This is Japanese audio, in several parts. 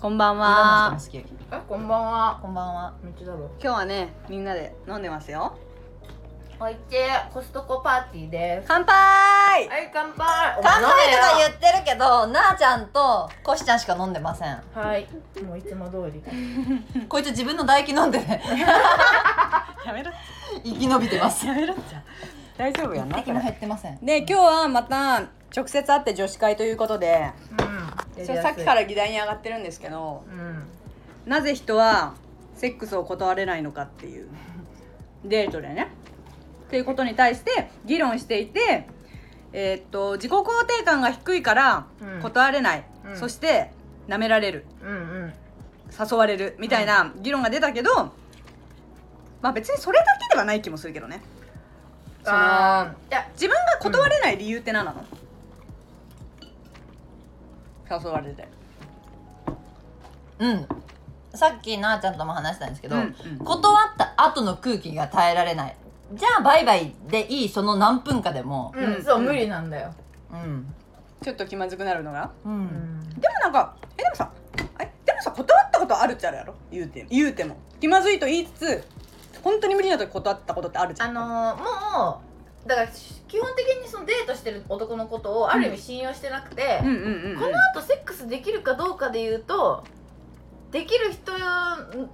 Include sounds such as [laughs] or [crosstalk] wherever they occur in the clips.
こんばんは。こんばんは。こんばんは。めっちゃだろ。今日はねみんなで飲んでますよ。おいちコストコパーティーです。乾杯。はい乾杯。乾杯とか言ってるけどなあちゃんとコシちゃんしか飲んでません。はい。もういつも通り。[laughs] こいつ自分の唾液飲んでね。[laughs] やめろ生き延びてます。やめろ大丈夫やんな敵も減ってません。で今日はまた直接会って女子会ということで。うんさっきから議題に上がってるんですけどうんなぜ人はセックスを断れないのかっていうデートでね。っていうことに対して議論していてえーっと自己肯定感が低いからうん。断れない、うん。そして舐められる。うんうん。誘われる。みたいな議論が出たけど、まあ別にそれだけではない気もするけどね。そのいや自分が断れない理由って何なの、誘われて。うん。さっきなあちゃんとも話したんですけど、うんうん。断った後の空気が耐えられない。じゃあバイバイでいいその何分かでも。うん。そう無理なんだよ。うん。ちょっと気まずくなるのが？ううん。んでもなんかえでもさえでもさ断ったことあるっちゃあるやろ？言うて言うても。気まずいと言いつつ本当に無理な時断ったことってあるじゃん。あのーもうだから基本的にそのデートしてる男のことをある意味信用してなくて、うんうんうんうん。この後セックスできるかどうかで言うとできる人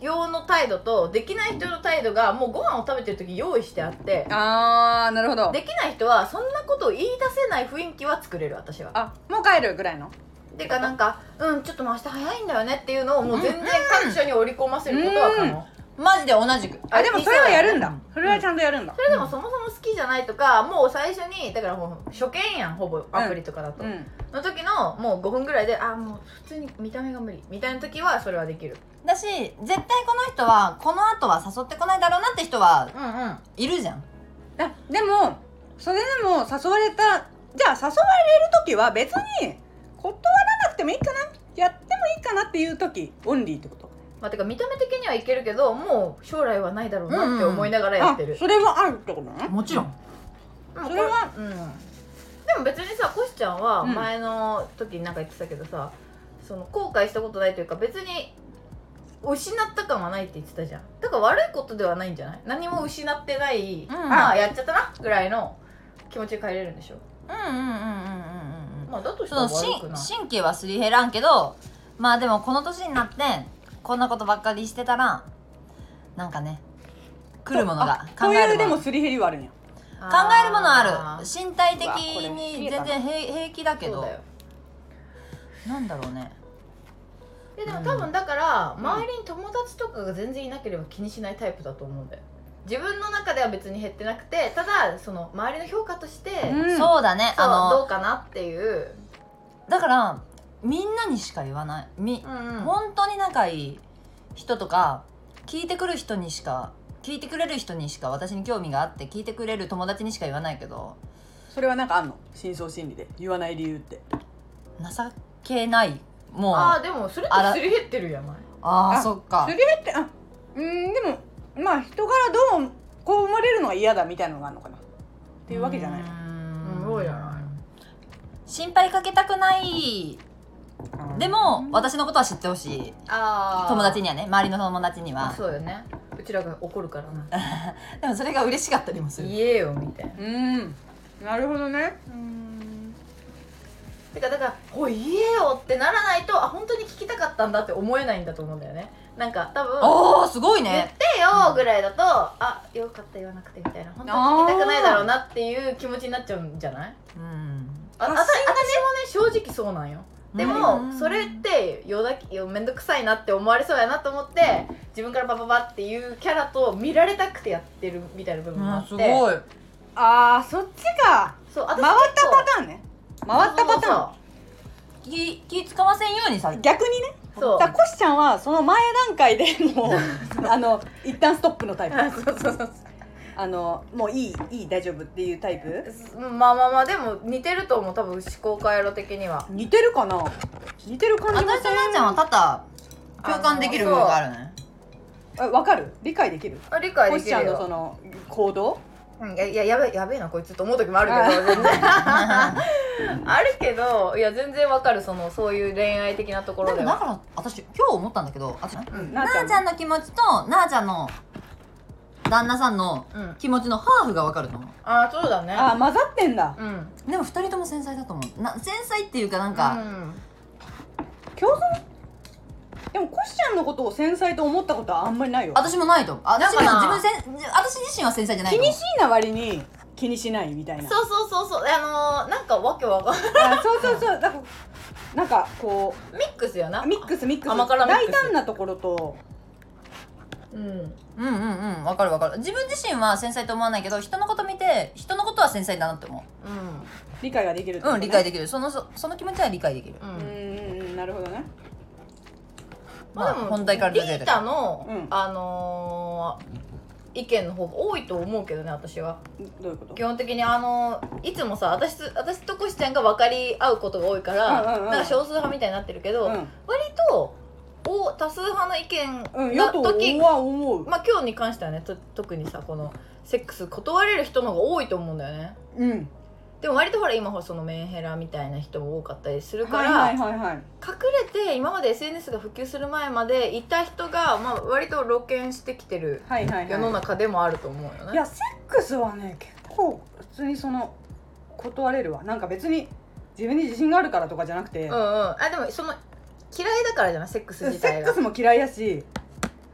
用の態度とできない人の態度がもうご飯を食べてる時用意してあってあーなるほど。できない人はそんなことを言い出せない雰囲気は作れる私は。あもう帰るぐらいの？てかなんかうんちょっと明日早いんだよねっていうのをもう全然各所に織り込ませることは可能、マジで同じく。あでもそれはやるんだ。うん。それはちゃんとやるんだ。それでもそもそも好きじゃないとかもう最初にだからもう初見やんほぼアプリとかだと、うん。の時のもう5分ぐらいであもう普通に見た目が無理。みたいな時はそれはできる。だし絶対この人はこの後は誘ってこないだろうなって人はうんうん。いるじゃん。あでもそれでも誘われたじゃあ誘われる時は別に断らなくてもいいかな。やってもいいかなっていう時オンリーってこと？まあ、てか見た目的にはいけるけどもう将来はないだろうなって思いながらやってる、あそれはあるってことね？もちろん。でもそれはこうん、でも別にさコシちゃんはうん。前の時になんか言ってたけどさ、その後悔したことないというか別に失った感はないって言ってたじゃん。だから悪いことではないんじゃない？何も失ってない、ん。まあやっちゃったなぐらいの気持ちで帰れるんでしょ？うんうんうんうんうんうんまあだとしたら悪くな神経はすり減らんけどまあでもこの年になってこんなことばっかりしてたらなんかね来るものがあこういうでももすり減りはあるんや。考えるものあーる身体的に全然平平気だけど。そうだよ。なんだろうね。ででも多分だから、周りに友達とかが全然いなければ気にしないタイプだと思うんだよ。自分の中では別に減ってなくてただその周りの評価として、うん。そうだねそうあのどうかなっていう、だからみんなにしか言わない。み、うん本当に仲いい人とか聞いてくる人にしか聞いてくれる人にしか私に興味があって聞いてくれる友達にしか言わないけどそれはなんかあんの？深層心理で。言わない理由って。情けない。もうあああでもそれってすり減ってるやない？ああそっか。すり減ってあうんでもまあ人からどうこう思われるのが嫌だみたいなのがあるのかな。っていうわけじゃない。のうんそうじゃない。心配かけたくないでも私のことは知ってほしい。あ友達にはね周りの友達には。そうよね。うちらが怒るからな。[laughs] でもそれが嬉しかったりもする。言えよみたいな。うん。なるほどね。てかだから「おい言えよ」ってならないとあ本当に聞きたかったんだって思えないんだと思うんだよね。なんか多分おおすごい言っねてよぐらいだとあよかった言わなくてみたいな。本当に聞きたくないだろうなっていう気持ちになっちゃうんじゃない？うん。あ私もね正直そうなんよでも、うんそれってよだきよめんどくさいなって思われそうやなと思って自分からバババっていうキャラと見られたくてやってるみたいな部分もああって。すごい。あーそっちかそう回私ったパターンね。回ったパターン。気気使わせんようにさ逆にね。そう。だからコシちゃんはその前段階でもう [laughs] あの一旦ストップのタイプ。あ [laughs] そうそうそうあのもういいいい大丈夫っていうタイプ？まあまあまあでも似てると思う多分思考回路的には。似てるかな？似てる感じも私となーちゃんは多々共感できる部分があるね。えわかる？理解できる？あ理解コシちゃんできるよのその行動？うんいやいややべやべえなこいつと思う時もあるけど [laughs] 全然。あるけどいや全然わかるそのそういう恋愛的なところでは。でもだから私今日思ったんだけどあなうんあちゃんの気持ちとなあちゃんの旦那さんのうん。気持ちのハーフが分かると思う。ああそうだね。あ混ざってんだ。うん。でも二人とも繊細だと思う。な繊細っていうかなんうか、ん。共存？でもコシちゃんのことを繊細と思ったことはあんまりないよ。私もないと思う。私もなんか分せん私自身は繊細じゃないと思う。気にしいな割に気にしないみたいな。そうそうそうそう。あのー、なんかわけわかんない。あそうそうそう。だからなんかこミックスやな。うミックスミックス。甘辛ミックス。大胆なところとうん。うんうんうん。分かる分かる。自分自身は繊細と思わないけど人のこと見て人のことは繊細だなって思う。ん。理解ができるってううん理解でできる。そのそその気持ちは理解できる。ううん。んうんうんなるほどね。まあ本題からリ出てるータの、うん。あのー意見の方が多いと思うけどね私は。どういうこと？基本的にあのいつもさ私と私とコシちゃんが分かり合うことが多いから、うんうんうん。なんか少数派みたいになってるけど、うん。割とお多数派の意見うんがよと時、は思う。まあ今日に関してはねと特にさこのセックス断れる人の方が多いと思うんだよね。うん。でも割とほら今ほらそのメンヘラみたいな人も多かったりするから、はいはいはいはい。隠れて今まで SNS が普及する前までいた人が、まあ、割と露見してきてるはいはいはい。世の中でもあると思うよね。いやセックスはね結構普通にその断れるわ。なんか別に自分に自信があるからとかじゃなくて、うんうん、あでもその嫌いだからじゃない？セックス自セ体が。ックスも嫌いやし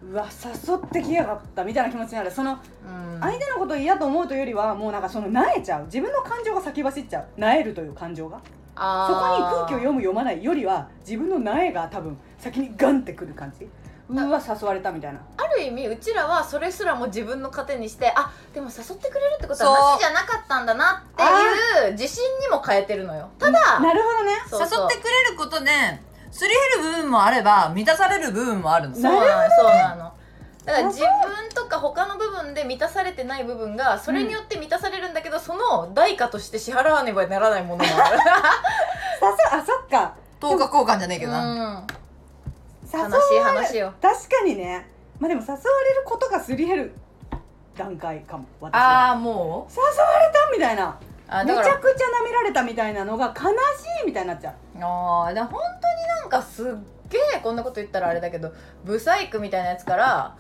うわ誘ってきやがったみたいな気持ちになる。そのうん。相手のことを嫌と思うというよりはもうなんかそのなえちゃう。自分の感情が先走っちゃう。なえるという感情が。そこに空気を読む読まないよりは自分のなえが多分先にガンってくる感じ。うわ誘われたみたいな。ある意味うちらはそれすらも自分の糧にしてあでも誘ってくれるってことそう。はなしじゃなかったんだなっていう自信にも変えてるのよ。ただなるほどね。そうそう。誘ってくれることですり減る部分もあれば満たされる部分もあるんですそうよなのそうなの。だから自分とか他の部分で満たされてない部分がそれによって満たされるんだけど、その代価として支払わねばならないものもある。[laughs] あそっか。等価交換じゃねえけどな、うん。誘わ悲しいれ話よ。確かにね。まあでも誘われることがすり減る段階かも私は。ああも誘われたみたいなめちゃくちゃ舐められたみたいなのが悲しいみたいになっちゃう。あーでも本当になんかすっげえこんなこと言ったらあれだけどブサイクみたいなやつから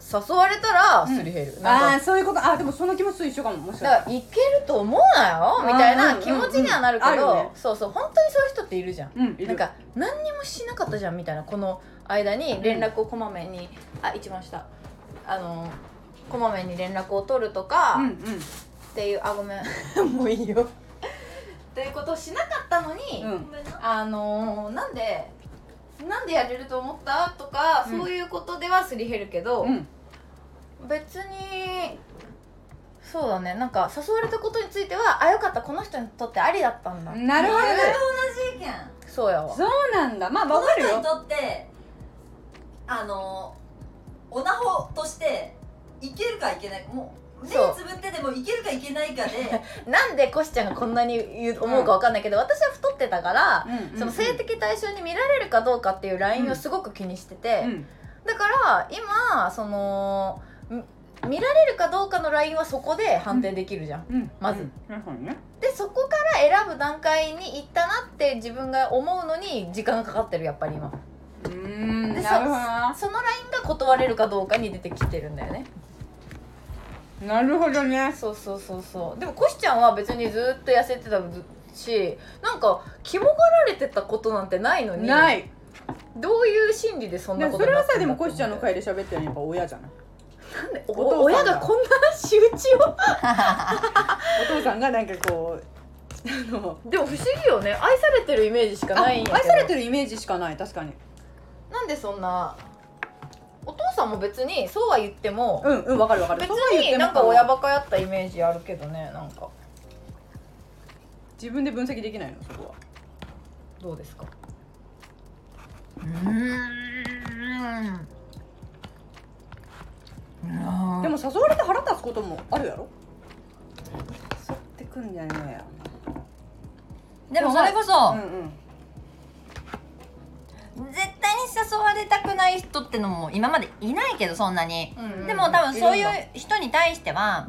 誘われたらすり減る、あなんかあそういうこと。あでもその気持ちと一緒かももしかしただから。らいけると思うなよみたいな気持ちにはなるけど、うんそうそう本当にそういう人っているじゃん。うん。なんか何にもしなかったじゃんみたいなこの間に連絡をこまめに、あ一番下あのこまめに連絡を取るとか、うんうんっていうあごめんもういいよ。っていうことをしなかったのに、うん。あのーなんでなんでやれると思った？とか、うん。そういうことではすり減るけど、うん。別にそうだね。なんか誘われたことについてはあよかった。この人にとってありだったんだ。なるほどね。同じ意見そうやわ。そうなんだ。まあこのわかるよ。人にとってあのオナホとしていけるかいけないもう目つぶってでもいけるかいけないかで。[laughs] なんでコシちゃんがこんなに言う思うかわかんないけど、私は太ってたから、うんうんうん。その性的対象に見られるかどうかっていうラインをすごく気にしてて、うん。だから今そのみ見られるかどうかのラインはそこで判定できるじゃん、うん。まず。うん。ね。でそこから選ぶ段階に行ったなって自分が思うのに時間がかかってるやっぱり今。うーん。でそのラインが断れるかどうかに出てきてるんだよねなるほどね。そうそうそうそう。でもコシちゃんは別にずっと痩せてたしなんかキモがられてたことなんてないのにない。どういう心理でそんなでことそれはさでもコシちゃんの回で喋ってるのはやっぱ親じゃない。なんでお親がこんな仕打ちを？[laughs] お父さんがなんかこうでも不思議よね。愛されてるイメージしかあない愛されてるイメージしかない確かに。なんでそんなお父さんも別にそうは言っても、うんうんわかるわかる。別になんか親バカやったイメージあるけどねなんか。自分で分析できないの？そこは。どうですか？うーん。でも誘われて腹立つこともあるやろ？誘ってくんじゃねえやでもそれこそ、うんうん絶対に誘われたくない人ってのも今までいないけどそんなに、うん。でも多分そういう人に対しては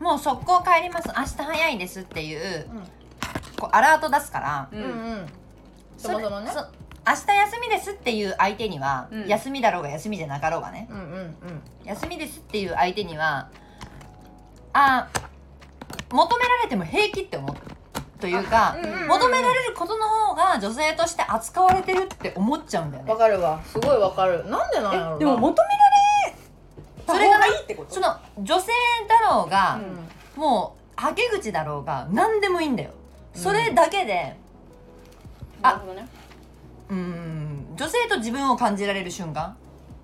うん。もう速攻帰ります。明日早いですっていうこうアラート出すから、ううんうん。んそもそもね。そ明日休みですっていう相手には、うん。休みだろうが休みじゃなかろうがね。うんうんうん。休みですっていう相手にはあ求められても平気って思うというか、うんうんうん求められることの方が女性として扱われてるって思っちゃうんだよね。わかるわ。すごいわかる。なんでなんやろでも求められた方がいいってこと？その女性だろうが、うもうはけ口だろうが何でもいいんだよ。それだけでなるほどね。うーん女性と自分を感じられる瞬間。ん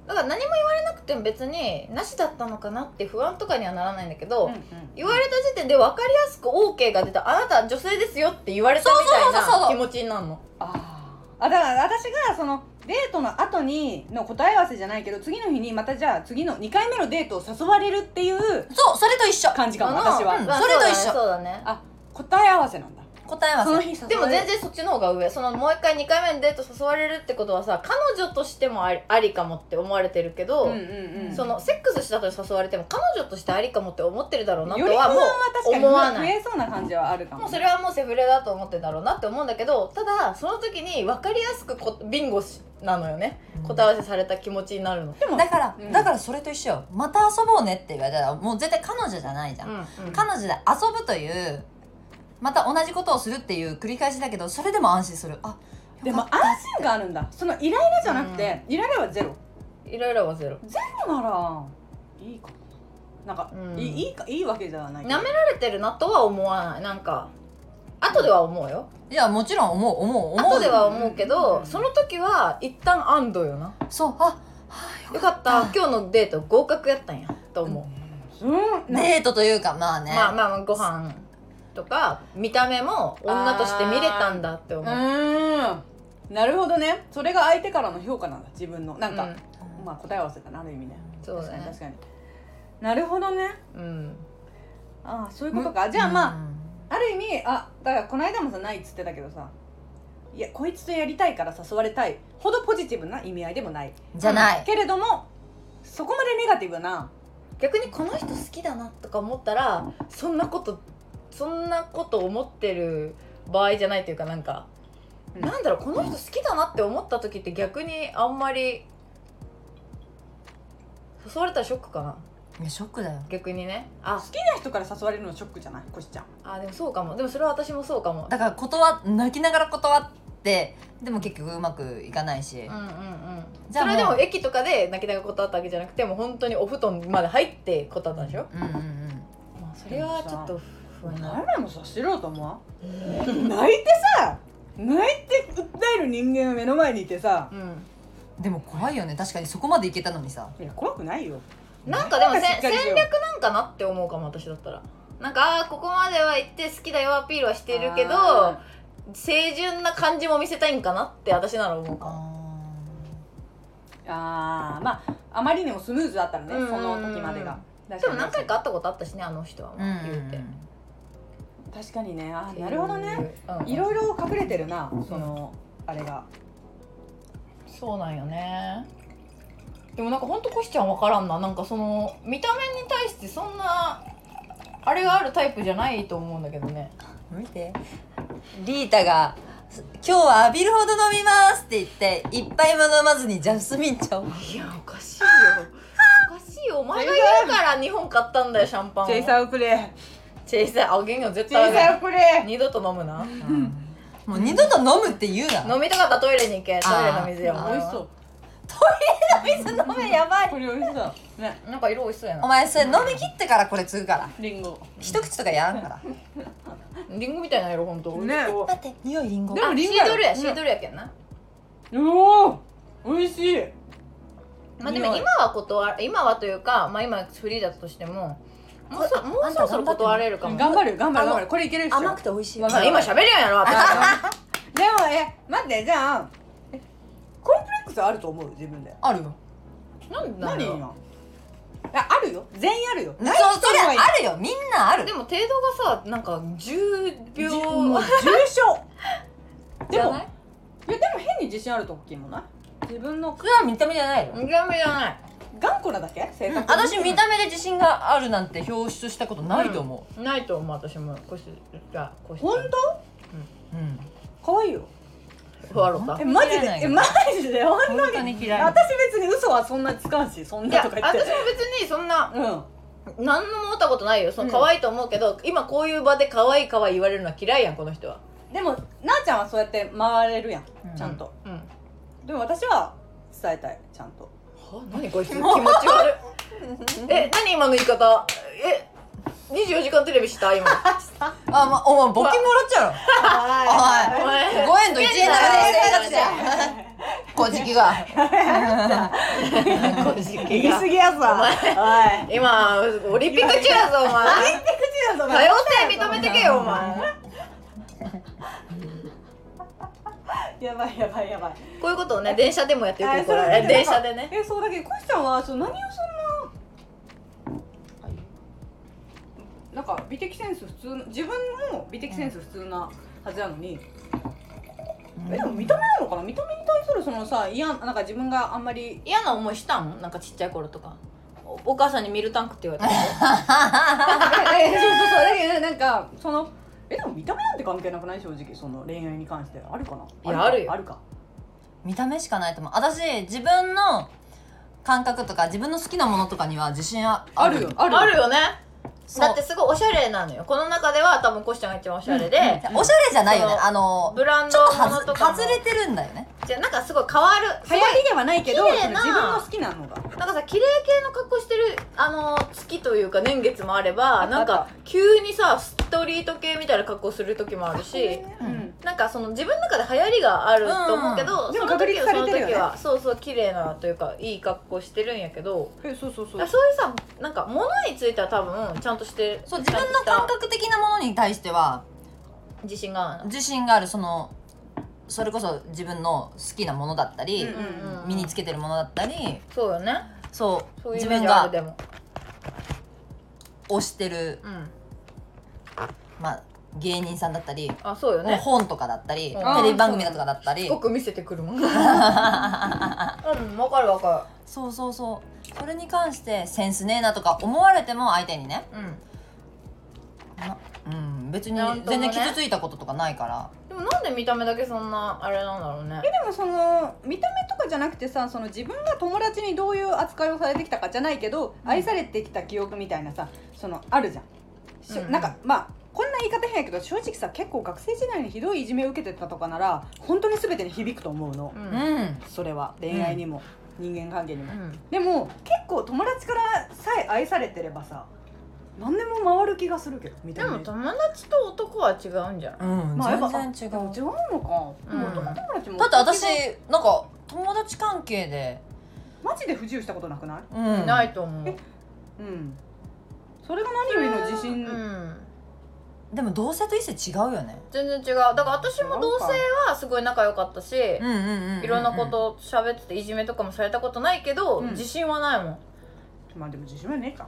だから何も言われなくても別になしだったのかなって不安とかにはならないんだけど、うんうん言われた時点で分かりやすく OK が出たあなた女性ですよって言われたみたいな気持ちになるの。あー。あだから私がそのデートの後にの答え合わせじゃないけど次の日にまたじゃあ次の2回目のデートを誘われるっていうそうそれと一緒。感じかも私は、うん。まあそれと一緒。そうだねあ答え合わせなんだ答え合わせその日でも全然そっちの方が上。そのもう一回2回目のデート誘われるってことはさ彼女としてもありありかもって思われてるけど、うんうんうん。そのセックスした後に誘われても彼女としてありかもって思ってるだろうなとははもう思わない。増えそうな感じはあるかも。もうそれはもうセフレだと思ってるだろうなって思うんだけどただその時に分かりやすくこビンゴしなのよね。答え合わせされた気持ちになるの、でもだから、うん。だからそれと一緒。よまた遊ぼうねって言われたらもう絶対彼女じゃないじゃん、うん。彼女で遊ぶというまた同じことをするっていう繰り返しだけどそれでも安心する。あでも安心感あるんだ。そのイライラじゃなくて、イライラはゼロ。イライラはゼロ。ゼロならいいかななんか、うん。いいいいかいいわけじゃないけど。舐められてるなとは思わない。なんか後では思うよ。いやもちろん思う。思う思う。後では思うけど、うんその時は一旦安堵よな。そう。あよかった。今日のデート合格やったんやと思う、うん。なデートというかまあね、まあまあまあご飯とか見た目も女として見れたんだって思う。なるほどね。それが相手からの評価なんだ自分の。なんか、うん。まあ答え合わせだなある意味ね。そうだね。確かになるほどね。うん。ああそういうことか、じゃあまあ、ある意味あだからこの間もさないっつってたけどさいやこいつとやりたいから誘われたい。ほどポジティブな意味合いでもない。じゃない、けれどもそこまでネガティブな。逆にこの人好きだなとか思ったらそんなことそんなこと思ってる場合じゃないというかなんか、うん。なんだろうこの人好きだなって思った時って逆にあんまり誘われたらショックかな。いやショックだよ。逆にね。あ好きな人から誘われるのショックじゃない？こしちゃん。あでもそうかも。でもそれは私もそうかも。だから断泣きながら断ってでも結局うまくいかないし、うんうんうん。じゃあそれはでも駅とかで泣きながら断ったわけじゃなくてもう本当にお布団まで入って断ったんでしょ、うんうんうんまあ、それはちょっと不安になる誰もさ素人もわ泣いてさ泣いて訴える人間が目の前にいてさ。うん。でも怖いよね。確かにそこまでいけたのにさ。いや怖くないよ。なんかでもせ戦略なんかなって思うかも私だったら。なんかあーここまでは行って好きだよアピールはしてるけどあ清純な感じも見せたいんかなって私なら思うかも。あー。まああまりにもスムーズだったらねうん。その時までが。でも何回か会ったことあったしねあの人は、うんうん。言うて確かにね。あー。なるほどね。うんいろいろ隠れてるなそのあれが。そうなんよね。でもなんかほんとコシちゃん分からんな。なんかその見た目に対してそんなあれがあるタイプじゃないと思うんだけどね。見て。リータが「今日は浴びるほど飲みます」って言って一杯も飲まずにジャスミン茶を。いやおかしいよ。おかしいよ。お前が言うから日本買ったんだよシャンパンをチェイサーをくれチェイサーあげんよ絶チェイ対あげんサーをくれ。二度と飲むな。もう二度と飲むって言うな。飲みたかったらトイレに行け。トイレの水よ美味しそう。水飲めやばい。これ美味しそうね。なんか色美味しそうやおな前それ飲み切ってからこれ継ぐから。リンゴ。一口とかやらんから。リンゴみたいな色ほんと。ね。待って匂いリンゴ。でもリンゴやろ。ードルやシードルやけんな。おお美味しい。まあでも今は断る今はというかまあ今フリーだったとしてももうそもうそろそろ断れるかも。頑張る頑張る頑張る。これいけるっしょ。甘くて美味しい。わまあ今喋るやんやろ私でもえ待ってじゃあえコンプレックスあると思う自分で。あるよ。なん何今いやあるよ。全員あるよ。そうないそれあるよ。みんなある。でも程度がさなんか10じ秒 [laughs] 重症。でもじゃない？いやでも変に自信ある時もない？自分のそれは見た目じゃないよ。見た目じゃない頑固なだけ？性格。私見た目で自信があるなんて表出したことないと思う、ないと思う私も。こしがこし本うん。可愛いよ。笑ったえマジで嫌いなんよえマジで？本本当に嫌い。私別に嘘はそんなつかんしそんいや私もなとか言って別にそんなうん。何も思ったことないよ。そのうん。可愛いと思うけど、今こういう場で可愛い可愛い言われるのは嫌いやんこの人は。でもなあちゃんはそうやって回れるやんうん。ちゃんと、うん。はでも私は伝えたいちゃんと何こいつ？気持ち悪い。[laughs] え何今の言い方？え24時間テレビした？今。[laughs] あまお前募金もらっちゃうの？はお前5円と1円なら生活じゃん小じきが。言い過ぎやぞ。おい。今オリンピック中やぞお前。口だぞ多様性認めてけよお前 [laughs] やばいやばいやばい。こういうことをね電車でもやってよくられ電車でね。えそうだけどコシちゃんはそう何をそんななんか美的センス普通の自分も美的センス普通なはずなのに、えでも見た目なのかな？見た目に対するそのさ嫌なんか自分があんまり。嫌な思いしたん？なんかちっちゃい頃とか。おお母さんにミルタンクって言われた。[laughs] ええそうそうそう。だけどねなんかそのえでも見た目なんて関係なくない？正直その恋愛に関してあるかな？いやあるよ。あるか？見た目しかないと思う。私自分の感覚とか自分の好きなものとかには自信はあるよ。ある。あるよ。ね。そう。だってすごいおしゃれなのよ。この中では多分コシちゃんが一番おしゃれで、うんおしゃれじゃないよね。あのブランちょっとドもの外とかも。外れてるんだよね。じゃあなんかすごい変わる。流行りではないけど自分の好きなのが。なんかさ綺麗系の格好してるあの月というか年月もあればなんか急にさストリート系みたいな格好する時もあるしうん。なんかその自分の中で流行りがあると思うけど、うん。その時はそのてるよね。時はそうそう綺麗なというかいい格好してるんやけどえそうそうそうだからそういうさなんか物については多分ちゃんとしてそう自分のちゃんとした感覚的なものに対しては自信がある自信があるそのそれこそ自分の好きなものだったり、うんうん身につけてるものだったりそうよね。そうそういうイメー自分がジあるでも。推してる、うんまあ、芸人さんだったり、あそうよね。本とかだったり、うん。テレビ番組とかだったり。すごく見せてくるもん。[laughs] うんわかるわかそうそうそう。それに関してセンスねえなとか思われても相手にね、るうん。なうん、別になんともね。全然傷ついたこととかないから。でもなんで見た目だけそんなあれなんだろうね。えでもその見た目とかじゃなくてさその自分が友達にどういう扱いをされてきたかじゃないけど、愛されてきた記憶みたいなさそのあるじゃん、しょうん。なんかまあこんな言い方変やけど正直さ結構学生時代にひどいいじめを受けてたとかなら本当に全てに響くと思うの、ううん。んそれは恋愛にも、人間関係にも、うん。でも結構友達からさえ愛されてればさ何でも回る気がするけど見た目。でも友達と男は違うんじゃないうん、まあやっぱ全然違う。でも違うのか、うん男友達もだって私なんか友達関係でマジで不自由したことなくない？うん。ないと思う。うん。それが何よりの自信、うんでも同性と異性違うよね。全然違う。だから私も同性はすごい仲良かったしうんうんうんうんいろんなこと喋ってていじめとかもされたことないけど、うん。自信はないもん。まあでも自信はねえか。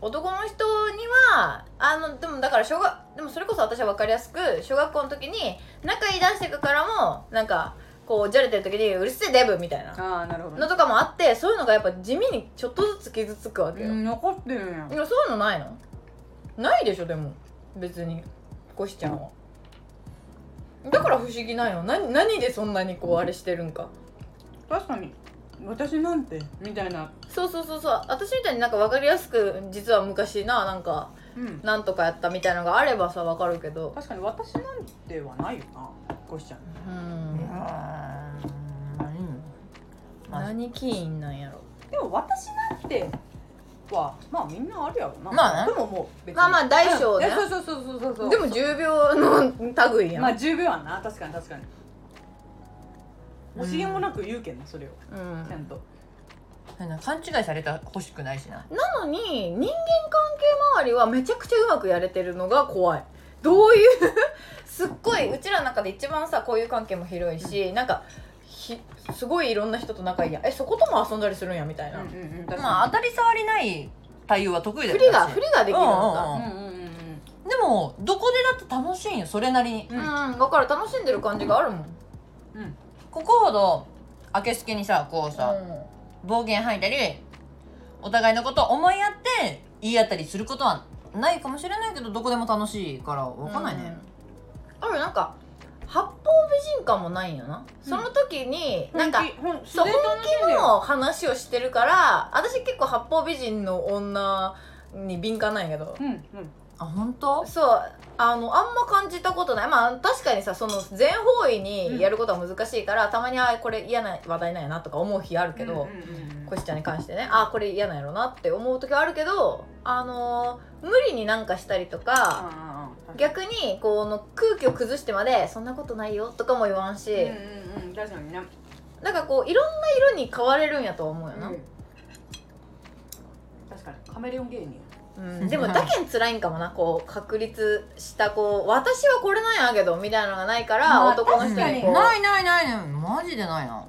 男の人にはあのでもだから小学でもそれこそ私は分かりやすく小学校の時に仲言い出してくからもなんかこうじゃれてる時に「うるせえデブ」みたいなのとかもあってそういうのがやっぱ地味にちょっとずつ傷つくわけよ、うん残ってるんや。いやそういうのないの？ないでしょでも別にこしちゃんはだから不思議なんよ。何何でそんなにこうあれしてるんか。確かに。私なんてみたいな。そうそうそうそう。私みたいになんか分かりやすく実は昔ななんかうん。なんとかやったみたいのがあればさ分かるけど。確かに私なんてはないよなこしちゃん。うん。何起因なんやろ。でも私なんてはまあみんなあるやろな。まあね。でももう別に。まあまあ大小ね。うん。いやそうそうそうそうそう。でも10秒の類やん、まあ10秒はな。確かに確かに。惜しげもなく言うけんなそれを。うん。ちゃんと。勘違いされてほしくないしな。なのに人間関係周りはめちゃくちゃうまくやれてるのが怖い。どういう？[laughs] すっごいうちらの中で一番さ交友関係も広いし、なんかひすごいいろんな人と仲いいや。んえそことも遊んだりするんやみたいな、うんうんうん。確まあか当たり障りない対応は得意だよ振りが私振りができるんだ。うんうんにうんうんうんでもどこでだって楽しいんよそれなりに。ううんん分かる楽しんでる感じがあるもん。うん。うんここほど明けすけにさこうさ、暴言吐いたりお互いのことを思いやって言い合ったりすることはないかもしれないけどどこでも楽しいから分かんないね、うん。あるなんか人感もないんよな、その時になんか本気そう素で楽しんでよ。の話をしてるから私結構八方美人の女に敏感なんやけど。うんうん。あ本当？そう。あのあんま感じたことない。まあ確かにさその全方位にやることは難しいから、たまにあこれ嫌な話題なんやなとか思う日あるけど、うんうんうんコシちゃんに関してね。あこれ嫌なんやろなって思う時はあるけどあのー無理になんかしたりとか、逆にこの空気を崩してまで「そんなことないよ」とかも言わんし、うんうんうん確かにね。なんかこういろんな色に変われるんやとは思うよな、確かに。カメレオン芸人うん。でもだけん辛いんかもな。こう確立したこう私はこれなんやけどみたいなのがないから、まあ男の人にこう。ないないないない。マジでないな。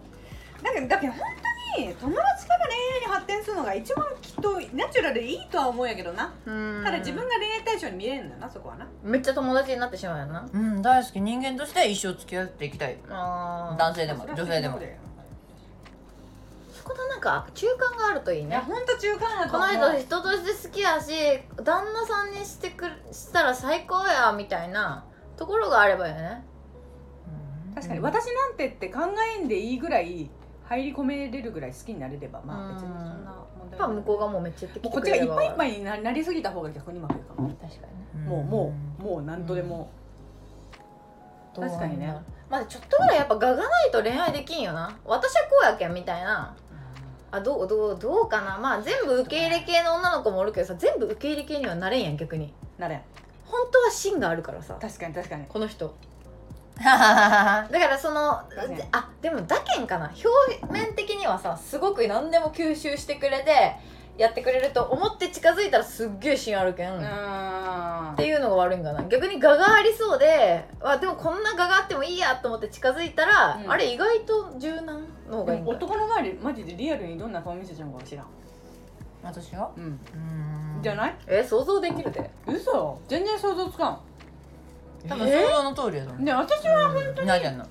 だけどだけど本当に友達から恋愛に発展するのが一番きっとナチュラルでいいとは思うんやけどな。うん。ただ自分が恋愛対象に見えるんだよなそこはな。めっちゃ友達になってしまうよな。うん大好き人間として一生付き合っていきたいあー。男性でも女性でも。そこでなんか中間があるといいね。いや本当中間だとこの思う人人として好きやし旦那さんにしてくるしたら最高やみたいな。ところがあればよね。確かに私なんてって考えんでいいぐらい入り込めれるぐらい好きになれればまあ別にそんな問や題っぱ向こうがもうめっちゃ言ってもうこっちきてくれればがいっぱいいっぱいにななりすぎた方が逆にうまくいくかも確かにね。もうもうもう何とでも。確かにね。まあちょっとぐらいやっぱ我がないと恋愛できんよな。私はこうやけんみたいな。あどうどうどうかな。まあ全部受け入れ系の女の子もおるけどさ全部受け入れ系にはなれんやん逆に。なれん。本当は芯があるからさ。確かに確かに。この人 [laughs] だからそのあでもだけんかな。表面的にはさすごく何でも吸収してくれてやってくれると思って近づいたらすっげえ芯あるけん、っあていうのが悪いんかな。逆に我がありそうであでもこんな我があってもいいやと思って近づいたら、うん。あれ意外と柔軟の方がいい男の前でマジでリアルにどんな顔見せちゃうのか知らん？私が？うん。うん。じゃない？え想像できるで。嘘。全然想像つかん多分想像の通りやと思う。で私はうんなじゃんの？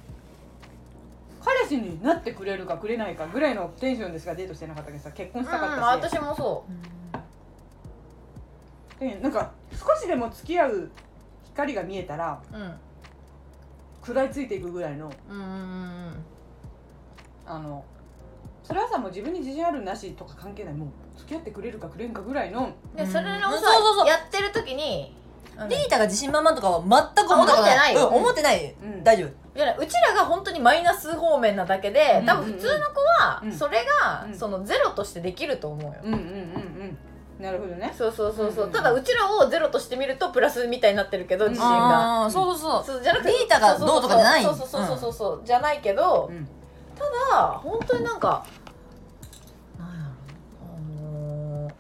彼氏になってくれるかくれないかぐらいのテンションでしかデートしてなかったけどさ結婚したかうんったし、私もそでなんか少しでも付き合う光が見えたらううん。食らいついていくぐらいのうんうんうんあのそれはさもう自分に自信あるなしとか関係ない。もう付き合ってくれるかくれんかぐらいの。でそれのさ、うん。そうそうそう。やってる時に、うんリータが自信満々とかは全く思ってない。ようん。思ってない。うん。大丈夫。うちらが本当にマイナス方面なだけで、うん。多分普通の子はうん。それが、うん。そのゼロとしてできると思うよ、うんうんうんうん。なるほどね。そうそうそうそう、ただうちらをゼロとしてみるとプラスみたいになってるけど自信が、ああそうそうそう。そうじゃなくてリータがどうとかじゃない。そうそうそうそうそう。そう、じゃないけど、うん。ただ本当になんかなんやろあのー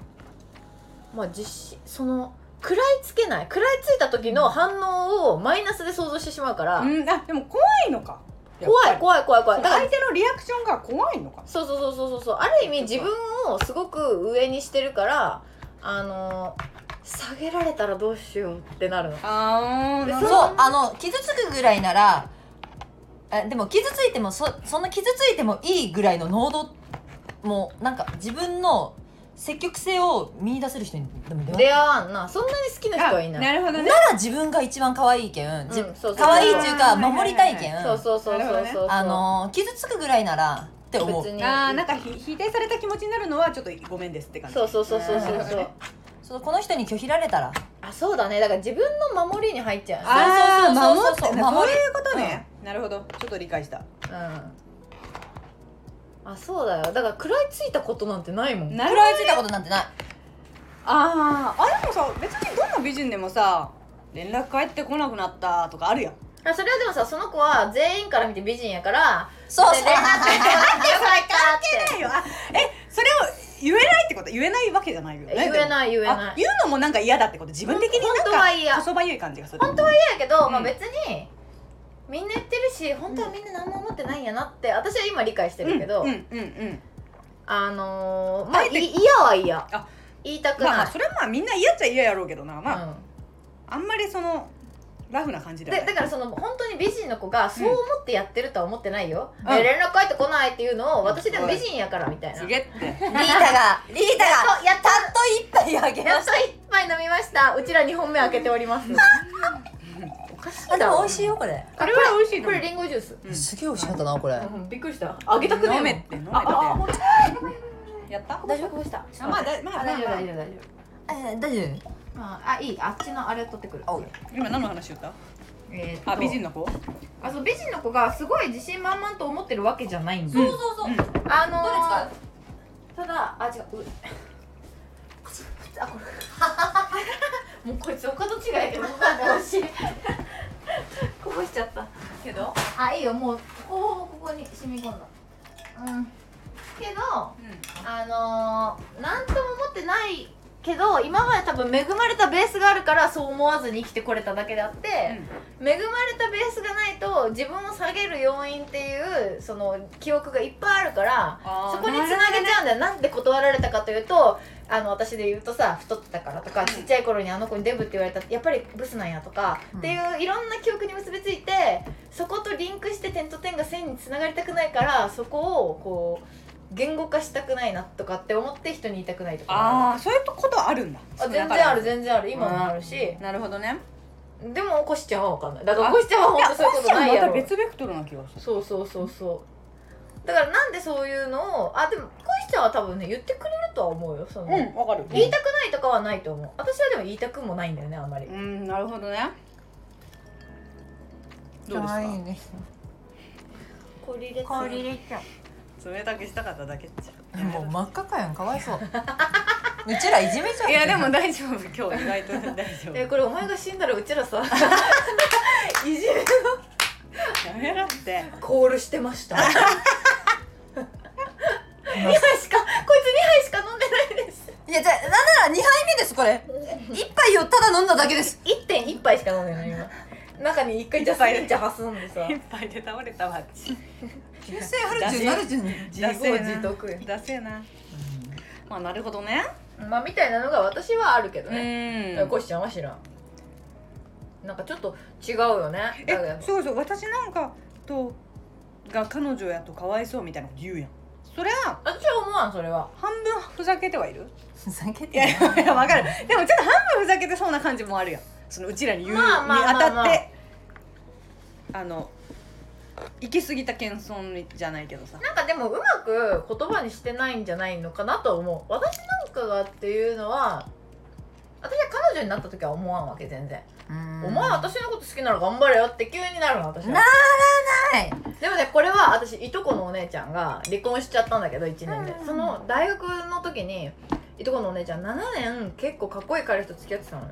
まあ実施その食らいつけない食らいついた時の反応をマイナスで想像してしまうから、うんあでも怖いのか。怖い怖い怖い怖い。りだから相手のリアクションが怖いのか。そうそうそうそうそう。そうある意味自分をすごく上にしてるからあのー下げられたらどうしようってなるの。でああそうあの傷つくぐらいならあでも傷ついてもそそんな傷ついてもいいぐらいの濃度もうなんか自分の積極性を見出せる人に出会出会わんなそんなに好きな人はいない。なるほどね。なら自分が一番可愛いけん、じうんそうそう可愛いっていうかそう守りたいけん、そうそうそうそうそうそう。あのー傷つくぐらいならって思う。別に。あーなんかひ否定された気持ちになるのはちょっとごめんですって感じ。そうそうそうそうそうそう。[laughs] そうこの人に拒否られたら。あそうだね。だから自分の守りに入っちゃう。ああそうそうそう守ってそうそういうことね。なるほど。ちょっと理解した。うんあそうだよ。だから食らいついたことなんてないもん。な食らいついたことなんてない。あーあでもさ別にどんな美人でもさ連絡返ってこなくなったとかあるやん。あそれはでもさその子は全員から見て美人やからそうそう。で連って待って。よかってないよ。あえそれを言えないってこと？言えないわけじゃないよね言えないでも言えない。あ言うのもなんか嫌だってこと？自分的になんか本当は嫌。こそばゆい感じがする。本当は嫌やけど、うん。まあ別にみんな言ってるし本当はみんな何も思ってないんやなって私は今理解してるけど、うんうんうんうん。あのー、まああえてい嫌は嫌。あ言いたくない、まあそれはまあみんな嫌っちゃ嫌やろうけどな。まあ、うん。あんまりそのラフな感じででだからその本当に美人の子がそう思ってやってるとは思ってないよ、うん。で連絡返ってこないっていうのを私でも美人やからみたいな、すげって。リータが [laughs] リータが。やっとたっと一杯あげましやっと一杯飲みました。うちら2本目開けております。お [laughs] かししいだろあでも美味しいよこれ。これは美味しい。とこれリンゴジュース。うん。すげえ美味しかったなこれ。うんびっくりした。あげたくね飲めって飲めって。ああほんとやった？大丈夫？こぼしたあまあだまああ大丈夫まあ。大丈夫大丈え大丈夫？まああいい。あっちのあれ取ってくる。今何の話言った？えーあ美人の子？あそう美人の子がすごい自信満々と思ってるわけじゃないんで。そうそうそう。うん。あのどれ使ー、ただあ違う。うあこれ。[laughs] もうこいつお門違い。やけど分かんないほしい [laughs] こぼしちゃった。けど？あいいよもうここここに染み込んだ。うん。けどあのー、なんとも思ってないけど今まで多分恵まれたベースがあるからそう思わずに生きてこれただけであって、恵まれたベースがないと自分を下げる要因っていうその記憶がいっぱいあるからそこにつなげちゃうんだよ。なんで断られたかというとあの私で言うとさ太ってたからとかちっちゃい頃にあの子にデブって言われたやっぱりブスなんやとか、うん。っていういろんな記憶に結びついてそことリンクして点と点が線につながりたくないからそこをこう言語化したくないなとかって思って人に言いたくないとか。ああそういうことはあるんだ。あ全然ある全然ある。今もあるし、なるほどね。でもコシちゃんは分かんない。だからコシちゃんは本当そういうことないやろ。別ベクトルな気がする。そうそうそうそうだからなんでそういうのをあでもコシちゃんは多分ね言ってくれるとは思うよその、うんわかる。言いたくないとかはないと思う。私はでも言いたくもないんだよねあんまり。うんなるほどね。どうですか？いいです。氷入れちゃ冷たくしたかっただけっちゃ。もう真っ赤かやん。かわいそう。うちらいじめちゃういやでも大丈夫。今日意外と大丈夫。[laughs] えこれお前が死んだらうちらさ。[laughs] いじめやめろって。コールしてました。2杯しかこいつ2杯しか飲んでないです。いやじゃあなんなら2杯目ですこれ。一杯をただ飲んだだけです。1.1杯しか飲んでない今。中に1回ジャスミン茶挟んでさ。一杯で倒れたわっち急性アルチになるじゃん自業自得よだせえな。まあなるほどね。まあみたいなのが私はあるけどうね、んコシちゃんは知らんなんかちょっと違うよね。えそうそう私なんかとが彼女やとかわいそうみたいなこと言うやん。それは私は思わんそれは。半分ふざけてはいる？ふざけいやい。やいやわかる。でもちょっと半分ふざけてそうな感じもあるやん。そのうちらに言うにまあまあたって。あの行き過ぎた謙遜じゃないけどさ。なんかでもうまく言葉にしてないんじゃないのかなと思う。私なんかがっていうのは私は彼女になった時は思わんわけ全然、お前私のこと好きなら頑張れよって急になるの私は。なはい。でもねこれは私いとこのお姉ちゃんが離婚しちゃったんだけど1年で。うん。その大学の時にいとこのお姉ちゃん7年結構かっこいい彼と付き合ってたのよ。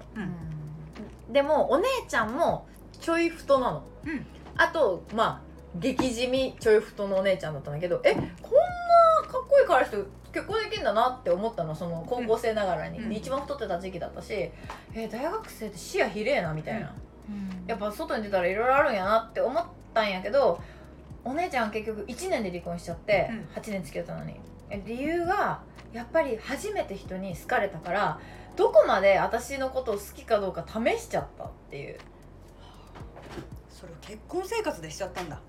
でもお姉ちゃんもちょい太なの、うん。あとまあ激地味ちょい太のお姉ちゃんだったんだけどえこんなかっこいい彼氏と結婚できるんだなって思ったのその高校生ながらに、うん。で一番太ってた時期だったしえ大学生って視野広えなみたいな、やっぱ外に出たらいろいろあるんやなって思ったんやけどお姉ちゃん結局1年で離婚しちゃって、うん。8年付き合ったのに。え理由がやっぱり初めて人に好かれたからどこまで私のことを好きかどうか試しちゃったっていう。それを結婚生活でしちゃったんだ。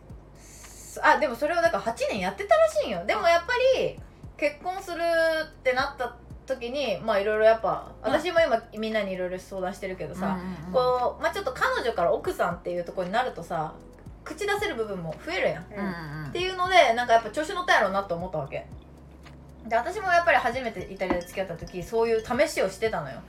あでもそれをだから8年やってたらしいんよ。でもやっぱり結婚するってなった時にまあいろいろやっぱうん。私も今みんなにいろいろ相談してるけどさ、こうまあちょっと彼女から奥さんっていうところになるとさ口出せる部分も増えるやん。うんっていうのでなんかやっぱ調子乗ったやろうなと思ったわけ。で私もやっぱり初めてイタリアで付き合った時そういう試しをしてたのよ。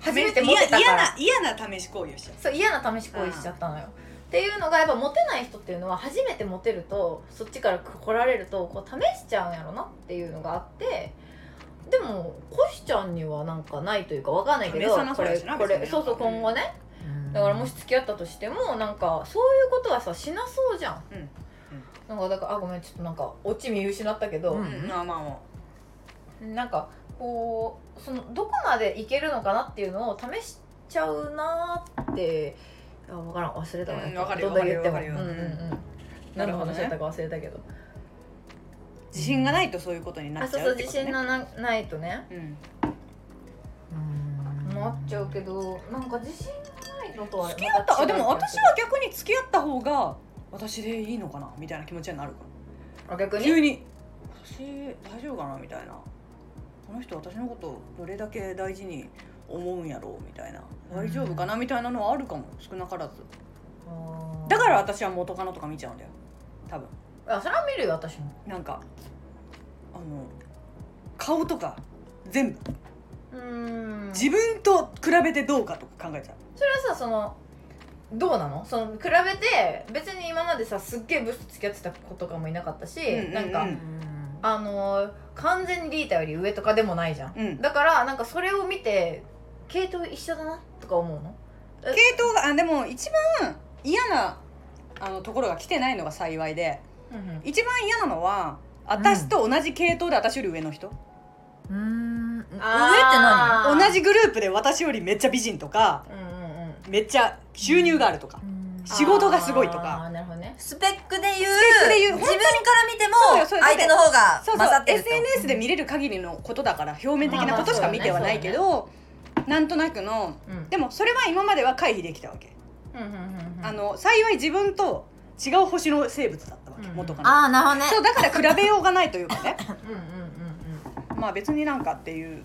初めてモテた嫌から。な嫌な試し行為をしちゃっそう嫌な試し行為しちゃったのよっていうのがやっぱモテない人っていうのは初めてモテるとそっちから来られるとこう試しちゃうんやろなっていうのがあってでもコシちゃんにはなんかないというかわかんないけどこれこれそうそう今後ね。うん。だからもし付き合ったとしてもなんかそういうことはさしなそうじゃん、うん。なんかだからあごめんちょっとなんかオチ見失ったけど、まあまあもなんかこうそのどこまでいけるのかなっていうのを試しちゃうなーってあ分からん。忘れたわ、うんわかるよどんだけ言っても。うんうんうん。な何の話だったか忘れたけど。う自信がないとそういうことになあっちそうそう自ゃうってことね。信がなないとね。うん。うん。なっちゃうけどなんか自信がないのとは付き合ったあでも私は逆に付き合った方が私でいいのかなみたいな気持ちになるかあ逆に？ら急に私大丈夫かなみたいな。この人私のことどれだけ大事に思うんやろうみたいな。大丈夫かなみたいなのはあるかも少なからず。だから私は元カノとか見ちゃうんだよ多分。あそれは見るよ私も。なんかあの顔とか全部。うん。自分と比べてどうかとか考えちゃう。それはさそのどうなの？その比べて別に今までさすっげえブスと付き合ってた子とかもいなかったし、うんうんうん。なんかあのー完全にリータより上とかでもないじゃん、うん。だからなんかそれを見て系統一緒だなとか思うの？系統があでも一番嫌なあのところが来てないのが幸いでうん一番嫌なのは私と同じ系統で私より上の人、うーん。上って何？同じグループで私よりめっちゃ美人とかうんうんうん。めっちゃ収入があるとか、仕事がすごいとあかーなるほどね。スペックで言うスペックで言う自分から見ても相手の方がそうそう勝ってると。SNS で見れる限りのことだから表面的なことしか見てはないけど、なんとなくのうん。でもそれは今までは回避できたわけ、うんうんうんうん。あの幸い自分と違う星の生物だったわけ、うん元カノああなるほどね。そうだから比べようがないというかね。うんうんうんうんまあ別になんかっていう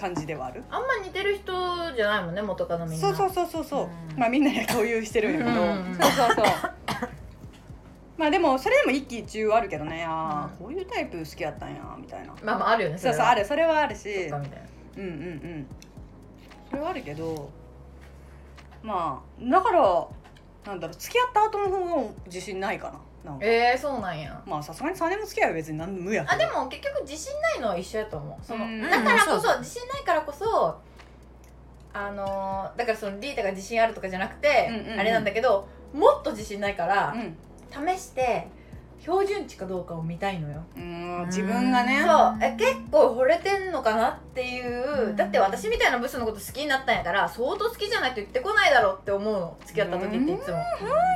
感じではある。あんま似てる人じゃないもんね元カノみんな。そうそうそうそうそう、うん。まあみんなで共有してるんやけど、うんそうそうそう。[laughs] まあでもそれでも一喜一憂あるけどね。あー、うこういうタイプ好きやったんやみたいな。まあまああるよねそうそうあるそれはあるそしみたいなうんうんうん。それはあるけどまあだからなんだろう付き合った後の方が自信ないかななんか。えー、そうなんや。まあさすがに3年も付き合いは別に何無やけど。あでも結局自信ないのは一緒やと思う。そのうんだからこそ自信ないからこそあのーだからそのリータが自信あるとかじゃなくて、うんうんうん。あれなんだけどもっと自信ないから、うん。試して標準値かどうかを見たいのよ。うーん。自分がね。そう。え結構惚れてんのかなっていう、うん。だって私みたいなブスのこと好きになったんやから相当好きじゃないと言ってこないだろうって思うの。付き合った時っていつも。い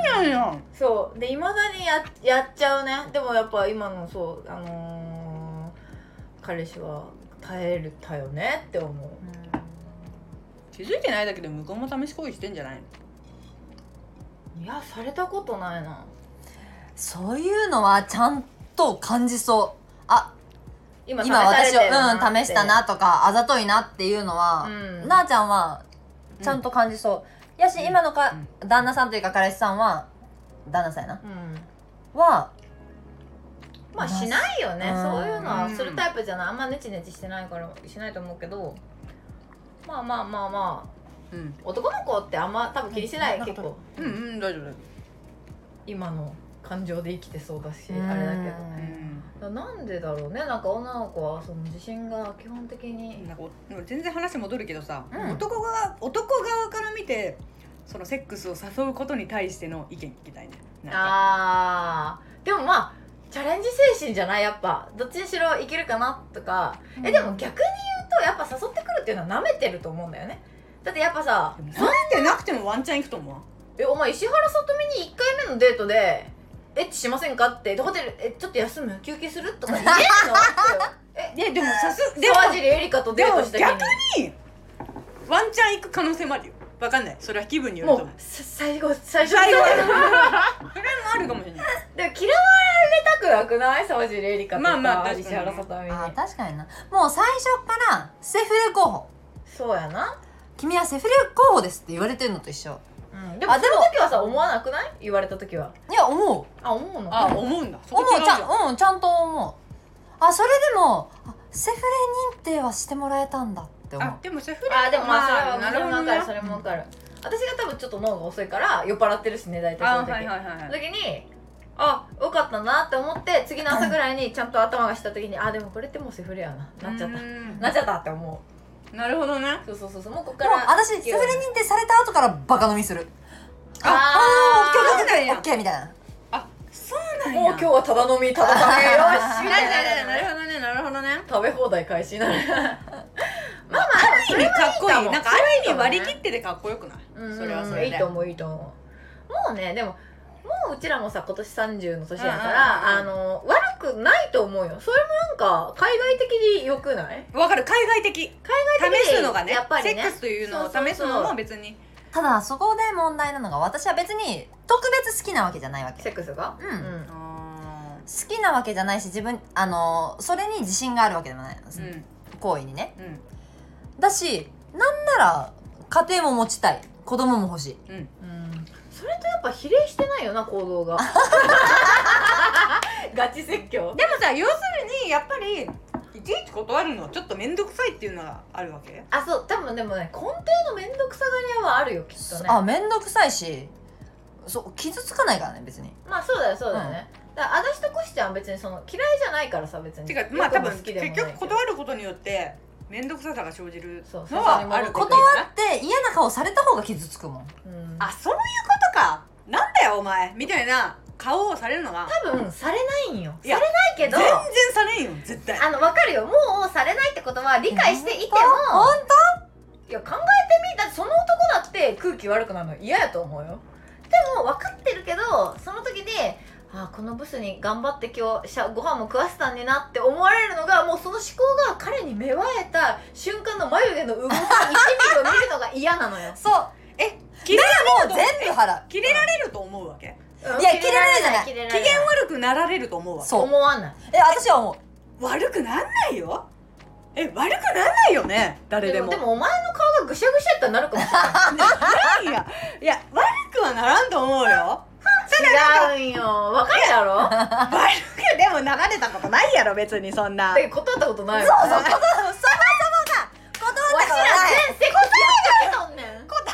やいやそうでいまだにややっちゃうねでもやっぱ今のそうあのー彼氏は耐えるたよねって思う気づいてないだけで向こうも試し行為してん。じゃないのいやされたことないなそういうのはちゃんと感じそう。あ今今私をうん試したなとかあざといなっていうのは、うん。なあちゃんはちゃんと感じそう、やし今のか、旦那さんというか彼氏さんは旦那さんやな。うん。はまあしないよね。うん。そういうのはするタイプじゃない。あんまネチネチしてないからしないと思うけど。まあまあまあまあ。うん。男の子ってあんま多分気にしてないうん。結構。うんうん大丈夫。今の感情で生きてそうだしうん。あれだけど夫だなんでだろうね。なんか女の子はその自信が基本的に。なんか全然話戻るけどさ、うん。男が男側から見てそのセックスを誘うことに対しての意見聞きたいねあー。でもまあチャレンジ精神じゃない？やっぱ。どっちにしろいけるかなとか、うんえでも逆に言うとやっぱ誘ってくるっていうのは舐めてると思うんだよね。だってやっぱさでもそうやってなくてもワンチャン行くと思う？わえお前石原さとみに1回目のデートでエッチしませんかって。ホテルえちょっと休む？休憩する？とか。言えんのっていや [laughs] でもさすでも沢尻エリカとデートした時でもにワンチャン行く可能性もあるよ。わかんない。それは気分によると思う。もうさ最後最初最後でそれもあるかもしれない。[laughs] も嫌われたくなくない？沢尻エリカとか、まあまあ確かに石原さとみ。にあ確かにな。もう最初からセフレ候補。そうやな、君はセフレ候補ですって言われてるのと一緒うん、でもあでもその時はさ思わなくない？言われた時は。いや思う。あ思うの？あ思うんだ。そ思ううじゃんゃん。うんちゃんと思う。あそれでもあセフレ認定はしてもらえたんだって思う。あでもセフレあでもまあそれはなそれもわかるそねれもわかる、私が多分ちょっと脳が遅いから酔っ払ってるしね大体そあの時、はいはいはいはい。時にあよかったなって思って次の朝ぐらいにちゃんと頭がした時にあでもこれってもうセフレやな。なっちゃった。うん。なっちゃったって思なるほどね。うそうそうそうそう。もうここから私セフレ認定された後からバカ飲みする。あー。そうなんや。オッケーみたいな。あそうなんもうや今日はただ飲みただ食べよしみたいな。なるほどねなるほどね。食べ放題開始なるまあまあある意味かっこいいなんかある意味割り切っててかっこよくない？うん。それはそれで。いいと思ういいと思う。もうねでももううちらもさ今年30の年やから、うんうんあの悪くないと思うよ。それもなんか海外的に良くない？わかる。海外的。海外的試すのがねやっぱりね。セックスというのをそうそうそう。試すのも別に。ただそこで問題なのが私は別に特別好きなわけじゃないわけ。セックスが？うん。あ好きなわけじゃないし自分あのそれに自信があるわけでもない、ーうん。行為にね。うん。だしなんなら家庭も持ちたい。子供も欲しい。うんれとやっぱ比例してないよな行動が。[laughs] ガチ説教。でもさ要するにやっぱりいちいち断るのはちょっと面倒くさいっていうのがあるわけ？あそう。多分でもね根底の面倒くさがり屋はあるよきっとね。あ面倒くさいしそう傷つかないからね別に。まあそうだよそうだよね、だから私とコシちゃんは別にその嫌いじゃないからさ別に。てかまあ多分好きでも結局断ることによって面倒くささが生じるそうのはある断断って嫌な顔された方が傷つくもん。うん。あそういうことか。なんだよお前。みたいな顔をされるのが多分されないんよ。いやされないけど。全然されんよ絶対。あの分かるよ。もうされないってことは理解していても。本いや考えてみ。だってその男だって空気悪くなるの嫌やと思うよ。でも分かってるけどその時であこのブスに頑張って今日しゃご飯も食わせたんになって思われるのがもうその思考が彼に芽生えた瞬間の眉毛の動き1ミリを見るのが嫌なのよ。そう。え切れられるともう全部払う。切れられると思うわけ？うんいや切れられるじゃない切れら機れない。嫌悪くなられると思うわけ。そう。思わない。え私は思う悪くなんないよ。え悪くなんないよね。誰でも。でもでもお前の顔がぐしゃぐしゃやったらなるかもしれない。[laughs] いやいや悪くはならんと思うよ違うんよ。分かるやろ？でも流れたことないやろ別にそんな。で断ったことないよそうそうそもそもが断わしらったことない。全セコスやってとんねん。答 [laughs]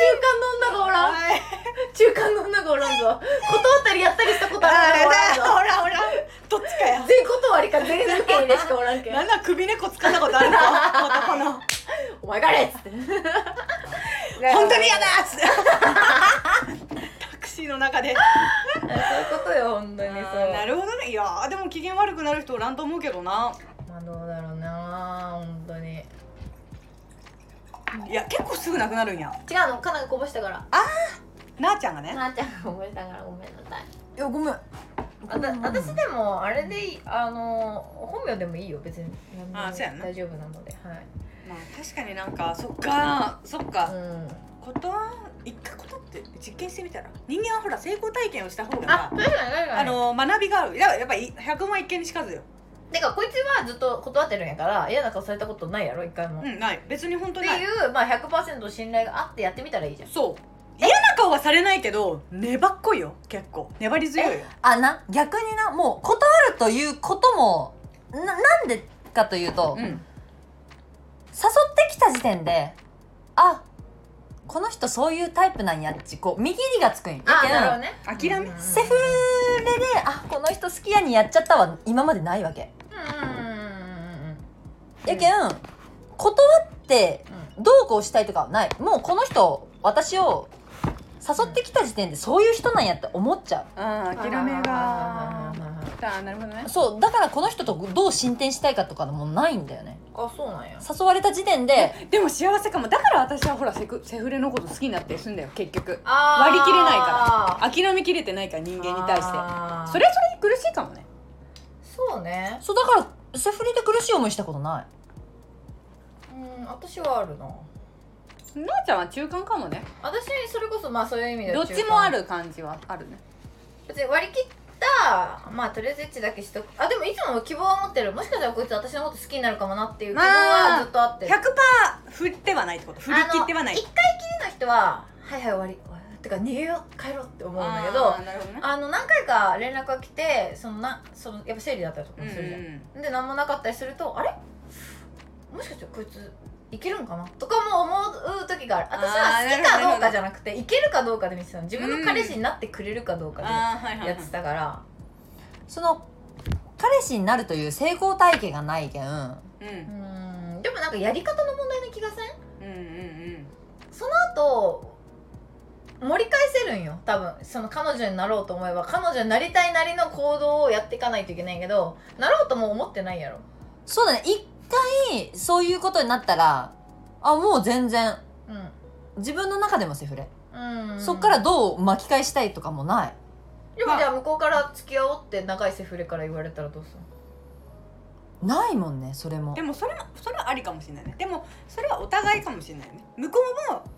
中間の女がおらん。はい。中間の女がおらんぞ。断ったりやったりしたことある女がおらんぞ。[laughs] だほらほら。どっちかや。全断りか全受け入れしかおらんけん。[laughs] なんなら首根っこ掴んだことあるぞ。男の。お前がれっつって本当に嫌だっつって。タクシーの中で。そういうことよ本当にそう。なるほどね。いやーでも機嫌悪くなる人おらんと思うけどな。まあどうだろうな本当に。いや結構すぐなくなるんや。違うのかながこぼしたから。なあちゃんがね。なあちゃんがこぼしたからごめんなさい。いやごめん。あた私でもあれでいいあの本名でもいいよ別に。あそうやな。大丈夫なのではいまあ確かになんかそっかそっか。うん。断一回断って実験してみたら。人間はほら成功体験をした方あが確かに確かに。あの学びがある。いややっぱり100万一見にしかずよ。てかこいつはずっと断ってるんやから嫌な顔されたことないやろ一回も、っうんない。別に本当てにないいう、まあ、100%信頼があってやってみたらいいじゃん。そう。嫌な顔はされないけど粘っこいよ。結構。粘り強いよ。あな逆になもう断るということもななんでかというと、うん。誘ってきた時点であこの人そういうタイプなんやっちこう見切りがつくんやけんなるほどね。諦め？うん。うんうんセフレであこの人好きやにやっちゃったは今までないわけ。うんうんうんうんうんやけん断ってどうこうしたいとかはない。もうこの人私を誘ってきた時点でそういう人なんやって思っちゃあー諦めがああなるほどね。うそうだからこの人とどう進展したいかとかもないんだよね。そうなんや。誘われた時点ででも幸せかも。だから私はほらセクセフレのこと好きになってすんだよ結局。割り切れないから。諦めきれてないから人間に対して。それはそれに苦しいかもね。そうね。そうだからセフレで苦しい思いしたことない。うん私はあるな。なあちゃんは中間かもね。私それこそまあそういう意味でどはっちもある感じはあるね。別に割り切ったまあとりあえずエッチだけしとく。あでもいつも希望は持ってる。もしかしたらこいつ私のこと好きになるかもなっていう希望はずっとあって100%振ってはないってこと。振り切ってはない一回きりの人ははいはい終わり。てか逃げよう帰ろうって思うんだけどあどね。あの何回か連絡が来てそのなそのやっぱ生理だったりとかもするじゃん、で何もなかったりするとあれ？もしかしてこいついけるんかな？とかも思う時がある。私は好きかどうかじゃなくていけるかどうかで見てたの。自分の彼氏になってくれるかどうかでやってたから。その彼氏になるという成功体験がないけん。うん。うん。でもなんかやり方の問題な気がせん？うんうんうん。その後盛り返せるんよ。多分。その彼女になろうと思えば彼女になりたいなりの行動をやっていかないといけないけどなろうとも思ってないやろ。そうだね。一回そういうことになったらあもう全然。自分の中でもセフレ、うん、うん、そっからどう巻き返したいとかもない。でもじゃあ向こうから付き合おうって長いセフレから言われたらどうするないもんねそれも。でもそれもそれはありかもしれない。ねでもそれはお互いかもしれないよね。向こ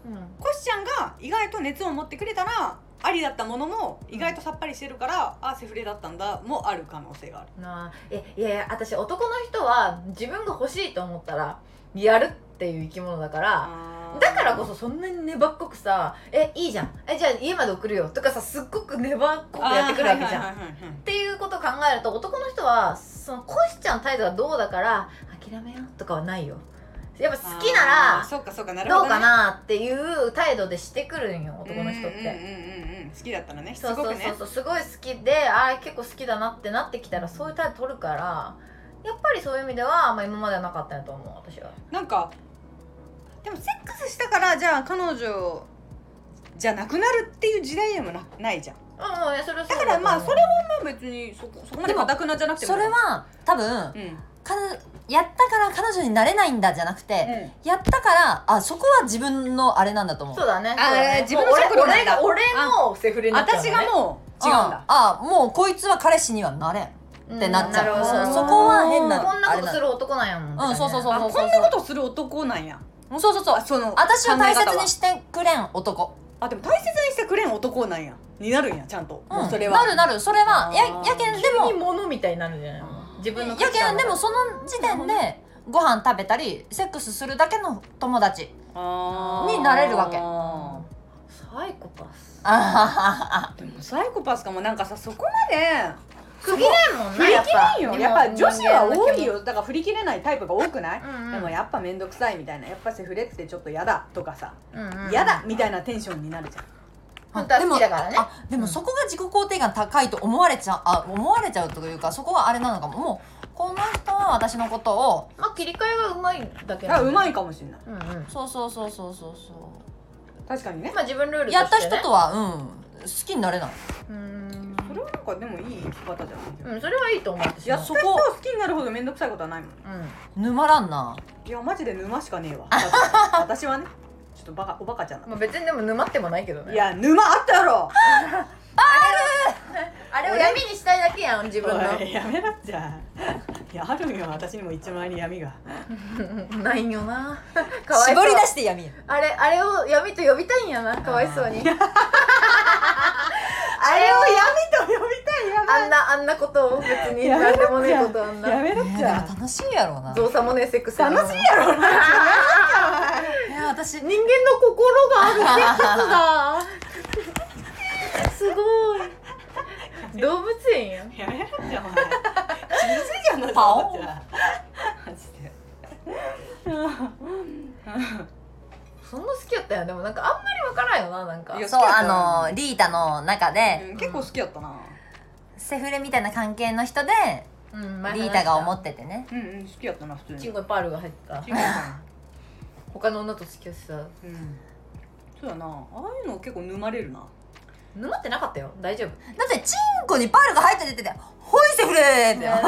うものコシちゃんが意外と熱を持ってくれたらありだったものも意外とさっぱりしてるから、あセフレだったんだもある可能性がある。うんなあ。えいやいや私男の人は自分が欲しいと思ったらやるっていう生き物だからあだからこそそんなに粘っこくさ「えいいじゃん。えじゃあ家まで送るよ」とかさすっごく粘っこくやってくるわけじゃん、っていうことを考えると男の人はそのコシちゃん態度がどうだから諦めようとかはないよ。やっぱ好きならどうかなっていう態度でしてくるんよ男の人って、好きだったらね。しそうそうそう。そうすごい好きでああ結構好きだなってなってきたらそういう態度取るからやっぱりそういう意味では、まあ、今まではなかったんやと思う私は。なんかでもセックスしたからじゃあ彼女じゃなくなるっていう時代でもなないじゃん。うんうんそれだからまあそれはまあ別にそこそこまで固くなじゃなくても。それは多分うん。かやったから彼女になれないんだじゃなくて、やったからあそこは自分のあれなんだと思う。そうだね。あそうだね。自分の尺度なんだ。もう俺俺のセフレになっちゃうのね。私がもう違うんだああもうこいつは彼氏にはなれんってなっちゃう。うんなるほど。そうそこは変なこんなことする男なんやもん。って感じうんそうそうそう。あこんなことする男なんや。そうそうそう。あその私を大切にしてくれん男、あでも大切にしてくれん男なんや。になるんやちゃんと、うん、もうそれは。なるなる。それはややけんで急にも物みたいになるんじゃない。の自分のやけんでもその時点でご飯食べたりセックスするだけの友達になれるわけ。サイコパス。でもサイコパスかも。なんかさそこまで区切れんもん振り切れんよ。やっぱ女子は多いよ、よだから振り切れないタイプが多くない、うんうん。でもやっぱ面倒くさいみたいな。やっぱセフレってちょっと嫌だとかさ。うんうん嫌だみたいなテンションになるじゃん本当は好きだからね。あでもそこが自己肯定感高いと思われちゃうあ思われちゃうというかそこはあれなのかも。もうこの人は私のことをまあ切り替えがうまいだけあうまいいかもしれない。うんうんそうそうそうそうそう。そ確かにね。まあ自分ルールうやった人とはうん好きになれない。うん。それはなんかでもいい生き方じゃないうんそれはいいと思うやった人を好きになるほど面倒くさいことはないもん。うん。沼らんな。いやマジで沼しかねえわ。[laughs] 私はねちょっとバカおバカちゃんなまあ別にでも沼ってもないけどね。いや沼あったやろ。[laughs] あれを闇にしたいだけやん自分の。おいやめなっちゃいやあるんよ私にも一枚に闇が。[laughs] ないんよな。[laughs] かわいそう。絞り出して闇や。あれあれを闇と呼びたいんやなかわいそうに。あれを闇と呼びたいやあんなあんなことを別にやめ何でもねえことあんやなめなっちゃ楽しいやろうな。造作もねえセックス楽しいやろな。えー私人間の心があるセックスだ。[laughs] すごい。動物園やん。やめなっちゃお前。気づいじゃんなパオン。マジで。そんな好きやったん。やでもなんかあんまりわからんよななんか。そうあのリータの中でうん結構好きやったな。セフレみたいな関係の人でうんリータが思っっててね。うんうん好きやったな普通に。チンコにパールが入った。チンコさ他の女と付き合ってさんうん。そうやな。ああいうの結構沼れるな。沼ってなかったよ。大丈夫。だってチンコにパールが入って出てて「ほいセフレ!」って。もう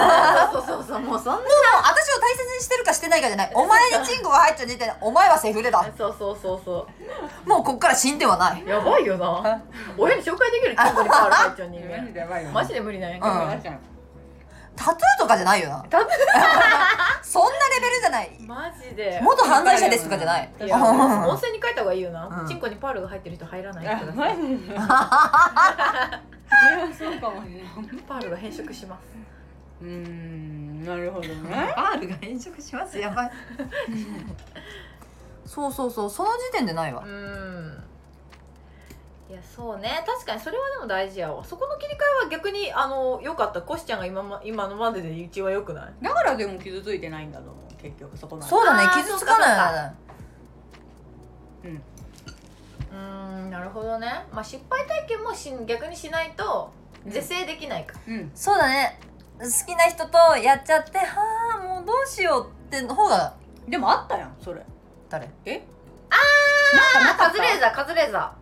そうそうそう。そうもうそんな。私を大切にしてるかしてないかじゃない。お前にチンコが入っちゃ出てお前はセフレだ。そうそうそうそもうこっから死んではない。うやばいよな。親に紹介できるチンコにパール入っちゃう人 [laughs] マジ間でやばいよマジで無理なんやけど、うんタトゥーとかじゃないよな。タト [laughs] そんなレベルじゃない。マジで。元犯罪者ですとかじゃない。いやうん。温泉に書いた方がいいよな、うん。チンコにパールが入ってる人入らないであくださそれはそうかもしれないパールが変色します。うーんなるほどね。パールが変色します？やばい。[laughs] そうそうそうその時点でないわ。うんいやそうね。確かにそれはでも大事やわ。そこの切り替えは逆にあの良かった。コシちゃんが今ま今のまでで一番良くない？だからでも傷ついてないんだと思う結局そこなんそうだね。あー傷つかない。うん。うーんなるほどね。まあ失敗体験もし逆にしないと是正できないか、うん。そうだね。好きな人とやっちゃってはあもうどうしようっての方が。でもあったやんそれ。誰？え？あカズレーザーカズレーザ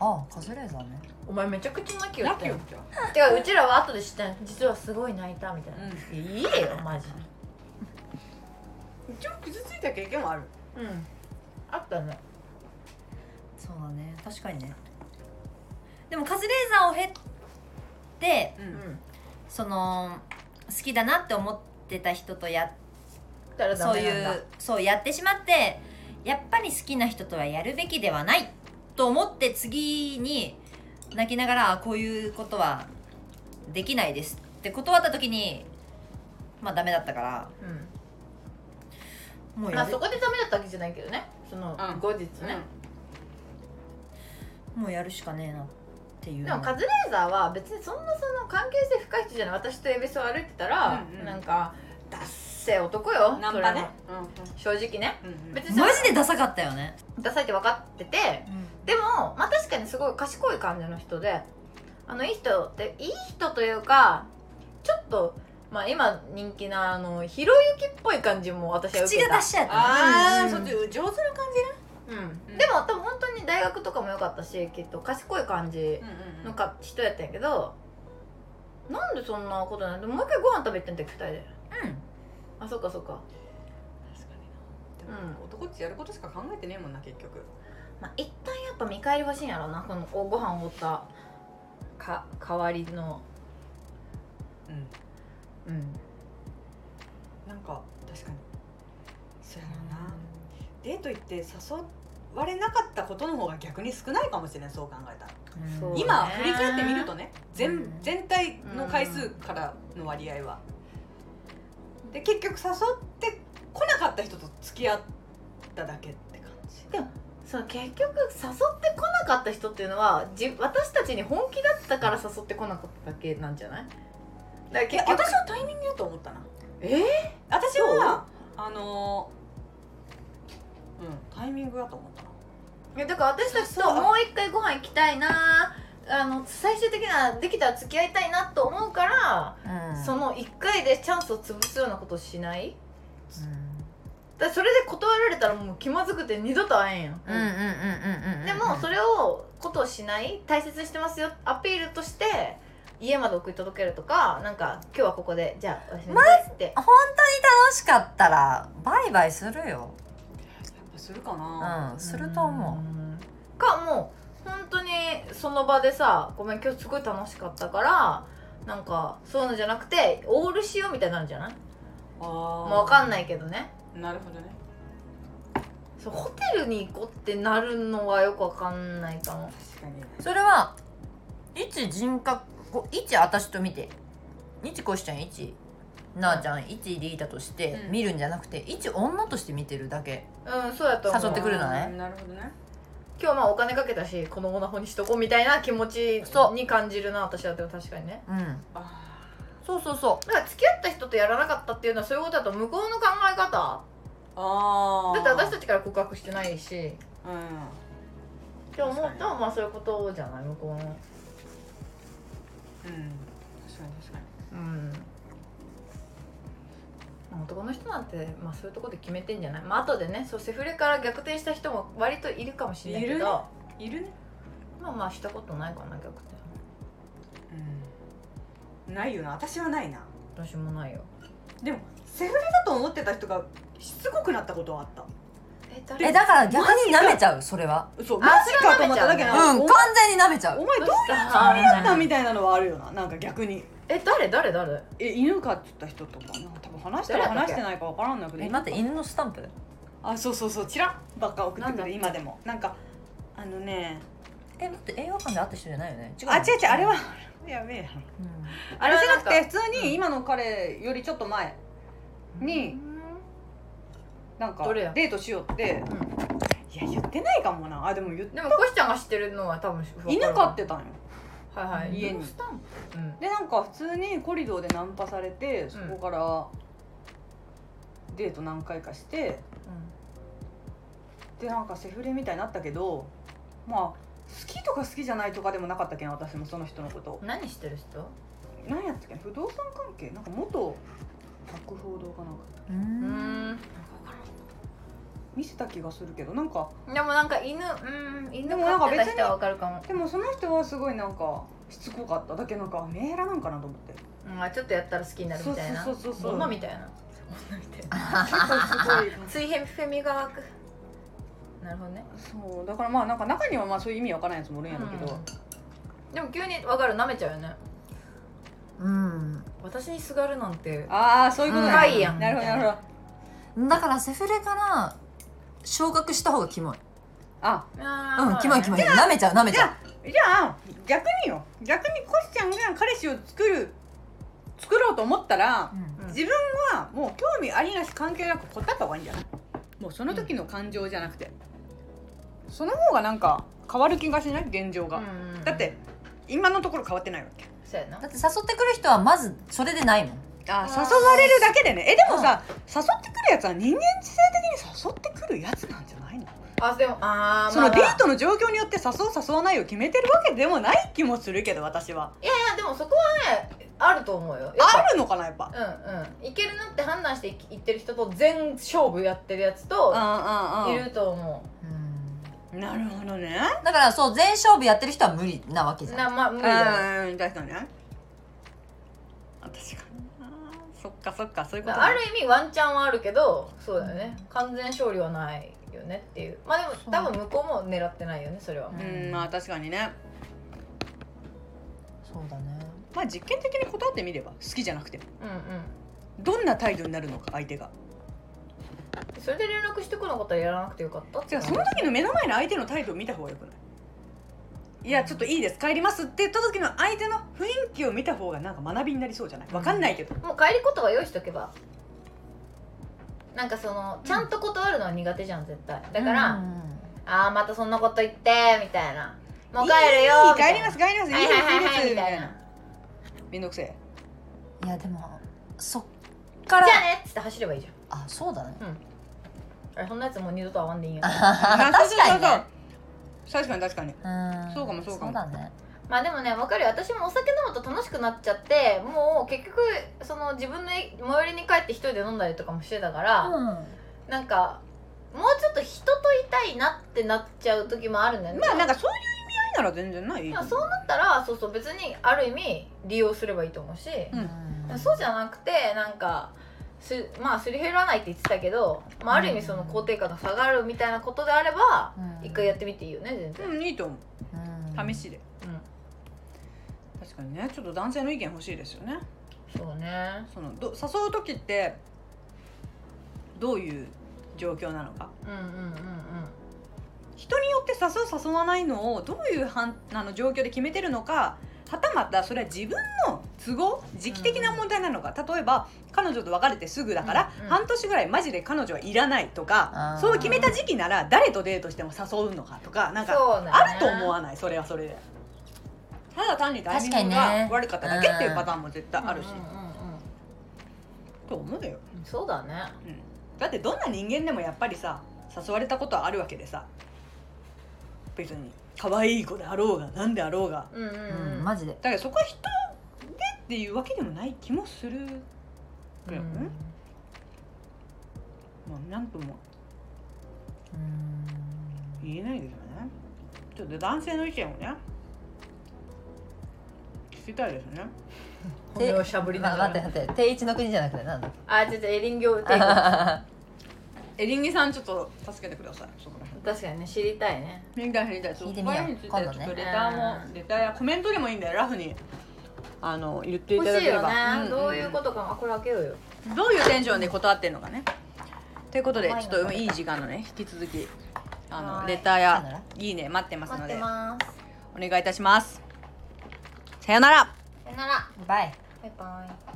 ああカズレーザーね。ーお前めちゃくちゃ泣きよったよ。ラッキーよじゃてかうちらは後で知ったん。実はすごい泣いたみたいな、ういいよマジ。一応傷ついた経験もある。うん。あったね。そうだね。確かにね。でもカズレーザーを経てううん。んその好きだなって思ってた人とやだからダそういメなんだ。うそうやってしまってやっぱり好きな人とはやるべきではないと思って次に泣きながらあこういうことはできないですって断った時にまあダメだったから。もうやる。そこでダメだったわけじゃないけどね。そのうん。後日ね、もうやるしかねえなっていう。でもカズレーザーは別にそんなその関係性深い人じゃない。私と恵比寿を歩いてたら、うんうん。なんかダッセー男よナンパね。それも正直ね。うんうん。別にマジでダサかったよね。ダサいって分かっててでもまあ確かにすごい賢い感じの人であのいい人っていい人というかちょっとまあ今人気なあのひろゆきっぽい感じも私は受口けた。が出しちゃったああ、うんそっち上手な感うん。うん。でも多分本当に大学とかも良かったしきっと賢い感じじのか人やったんやけどなんでそんなことないでももう一回ご飯食べ行ってんだっけ二人であそっかそっか。確かにな。でも男ってやることしか考えてねえもんな結局。まあ一旦やっぱ見返り欲しいんやろなこのおご飯おごったか代わりの。うん。うん。なんか確かに。そうやろうな。デート行って誘われなかったことの方が逆に少ないかもしれないそう考えたら。そうね今振り返ってみるとね全うん。全体の回数からの割合はで結局誘ってこなかった人と付き合っただけって感じ。でもそう結局誘ってこなかった人っていうのはじ私たちに本気だったから誘ってこなかっただけなんじゃない？だ結局私はタイミングだと思ったな。え私はあのうんタイミングだと思ったな。いやだから私たちともう一回ご飯行きたいなあの最終的なできたら付き合いたいなと思うから、うん。その1回でチャンスを潰すようなことをしない？だからそれで断られたらもう気まずくて二度と会えんやん、うんうんうんうんうんうん。でもそれをことをしない大切にしてますよ。アピールとして家まで送り届けるとかなんか今日はここでじゃあおやすみなさいって。本当に楽しかったらバイバイするよ。やっぱするかな。うんすると思うん。かもう本当にその場でさごめん今日すごい楽しかったからなんかそういうのじゃなくてオールしようみたいになるんじゃない？あもう分かんないいけどね。なるほどね。そうホテルに行こうってなるのはよく分かんないかも。確かにうそれは一人格一私と見て。一こしちゃん一なあちゃん一リーダとしてうん。見るんじゃなくて一女として見てるだけ。うんそうやと思う。誘ってくるのね。あーなるほどね今日まあお金かけたしこのオナホにしとこうみたいな気持ちそうに感じるな私はでも確かにね。うん。あそうそうそだから付き合った人とやらなかったっていうのはそういうことだと向こうの考え方。ーあー。だって私たちから告白してないし。うん。って思ったらまあそういうことじゃない？向こうの。うん。確かに確かに。うん男の人なんて、まあ、そういうところで決めてんじゃない？まあ後でねそうセフレから逆転した人も割といるかもしれないけど。いるね。まあまあしたことないかな逆転。うん。ないよな。私はないな。私もないよ。でもセフレだと思ってた人がしつこくなったことはあったえだから逆に舐めちゃうそれは。そうあマジかと思っただけなう。ん完全に舐めちゃう。お前どういうつつもりだったみたいなのはあるよな。なんか逆に。え誰？誰？誰？え犬飼ってた人とかな。んか多分話したら話してないかわからんないけど。え待って犬のスタンプ？あそうそうそう。チラッばっか送ってくる今でも。なんかあのね。え待って映画館で会った人じゃないよね？違うのあ違う違うあれはやべえやろ。うん。あれじゃなくて普通に今の彼よりちょっと前になんかどれや？デートしようって。いや言ってないかもな。あでも言っでもコシちゃんが知ってるのは多分犬飼ってたんよ。はいはい。家に。うん？でなんか普通にコリドーでナンパされてそこからデート何回かして。でなんかセフレみたいになったけどまあ好きとか好きじゃないとかでもなかったけん私もその人のこと。何してる人？何やったっけ不動産関係？なんか元博報堂かなんか。ううんん見せた気がするけどなんかでもなんか犬うん犬でもなんか別に飼ってた人はわかるかも。でもその人はすごいなんかしつこかった。だけなんかメーラなんかなと思って。うんあちょっとやったら好きになるみたいな。そうそうそうそう。女みたいな。女みたいな。[laughs] すごい水平フェミが湧くなるほどね。そう。だからまあなんか中にはまあそういう意味わからないやつもおるんやろうけど、でも急に分かる舐めちゃうよね。うん。私にすがるなんて。ああそういうことね。深いやん。なるほどなるほど。だからセフレから昇格した方がキモい。あ。うんキモいキモい。舐めちゃう舐めちゃう。じゃあ逆によ逆にコシちゃんが彼氏を作る作ろうと思ったらうん。うん自分はもう興味ありなし関係なく答えた方がいいんじゃない？もうその時の感情じゃなくて、その方がなんか変わる気がしない？現状が、うん。だって今のところ変わってないわけ。そうやな。だって誘ってくる人はまずそれでないもんあ誘われるだけでね。えでもさ誘ってくるやつは人間知性的に誘ってくるやつなんじゃないの？あでもあーそのまあ。デートの状況によって誘う誘わないを決めてるわけでもない気もするけど私は。いやいやでもそこはねあると思うよ。あるのかなやっぱ？うんうん。いけるなって判断していいってる人と全勝負やってるやつとうんうんいると思う。ん。なるほどね。だからそう全勝負やってる人は無理なわけじゃん。うなまあ無理だよ。うん確かにね。あ確かに。なそっかそっかそういうことある意味ワンチャンはあるけどそうだよね。完全勝利はないよねっていう。まあでも多分向こうも狙ってないよねそれは。うんまあ確かにね。そうだね。まあ実験的に断ってみれば好きじゃなくても。うんうん。どんな態度になるのか相手が。それで連絡してこなかったらやらなくてよかったってじゃあその時の目の前の相手の態度を見た方がよくない？いやちょっといいです。帰りますって言った時の相手の雰囲気を見た方がなんか学びになりそうじゃない？わかんないけど、もう帰り言葉用意しとけば。なんかそのちゃんと断るのは苦手じゃん絶対。だから、うん。ああまたそんなこと言ってみたいな。もう帰るよいい帰りますみ帰ります。いたいですいいです。みたいな。めんどくせえ。いやでもそっから。じゃあねっつって走ればいいじゃん。あそうだね。あれそんなやつもう二度と会わんでいいんやあ確かにね確かに確かに。うん。そうかもそうかも。そうだね。まあでもね分かる。よ私もお酒飲むと楽しくなっちゃってもう結局その自分の最寄りに帰って一人で飲んだりとかもしてたから、うん。なんかもうちょっと人といたいなってなっちゃう時もあるんだよね。まあなんかそういう意味合いなら全然ない？でもそうなったらそうそう別にある意味利用すればいいと思うし、うん。そうじゃなくてなんかすまあすり減らないって言ってたけど、まあ、ある意味その肯定感が下がるみたいなことであればうん。一回やってみていいよね全然、うんいいと思う。試しで。うん。確かにねちょっと男性の意見欲しいですよね。そうね。そのど誘う時ってどういう状況なのか。うんうんうん。人によって誘う誘わないのをどういうはんあの状況で決めてるのかはたまたそれは自分の都合？時期的な問題なのか、例えば彼女と別れてすぐだから、うんうん。半年ぐらいマジで彼女はいらないとかそう決めた時期なら誰とデートしても誘うのかとかなんかあると思わない？それはそれで。ただ単にタイミング確かにね。が悪かっただけっていうパターンも絶対あるし、うんうんうんうん。と思うよ、そうだね。うん、だってどんな人間でもやっぱりさ誘われたことはあるわけでさ別に可愛い子であろうが何であろうが。うんうんううんんマジで。だからそこは人でっていうわけでもない気もする。けどね、まあ何とも。うん。言えないですよね。ちょっと男性の意見をね。聞きたいですね。[laughs] 骨をしゃぶりなまがら。待って待って。定一の国じゃなくてなんだ？っあちょっとエリンギをテイクエリンギさんちょっと助けてください。そこら辺。確かにね知りたいね。知りたい知りたい。そここについてちょっとレターもレターやコメントでもいいんだよ。ラフにあの言ってい欲ただければ。しいよね、んん。どういうことかもあこれ開けようよ。どういうテンションで断ってんのかね。ということでちょっといい時間のね引き続きあはのい。レターやいいね待ってますのでお願いいたします。さよなら。さよなら。バイ。バイバイ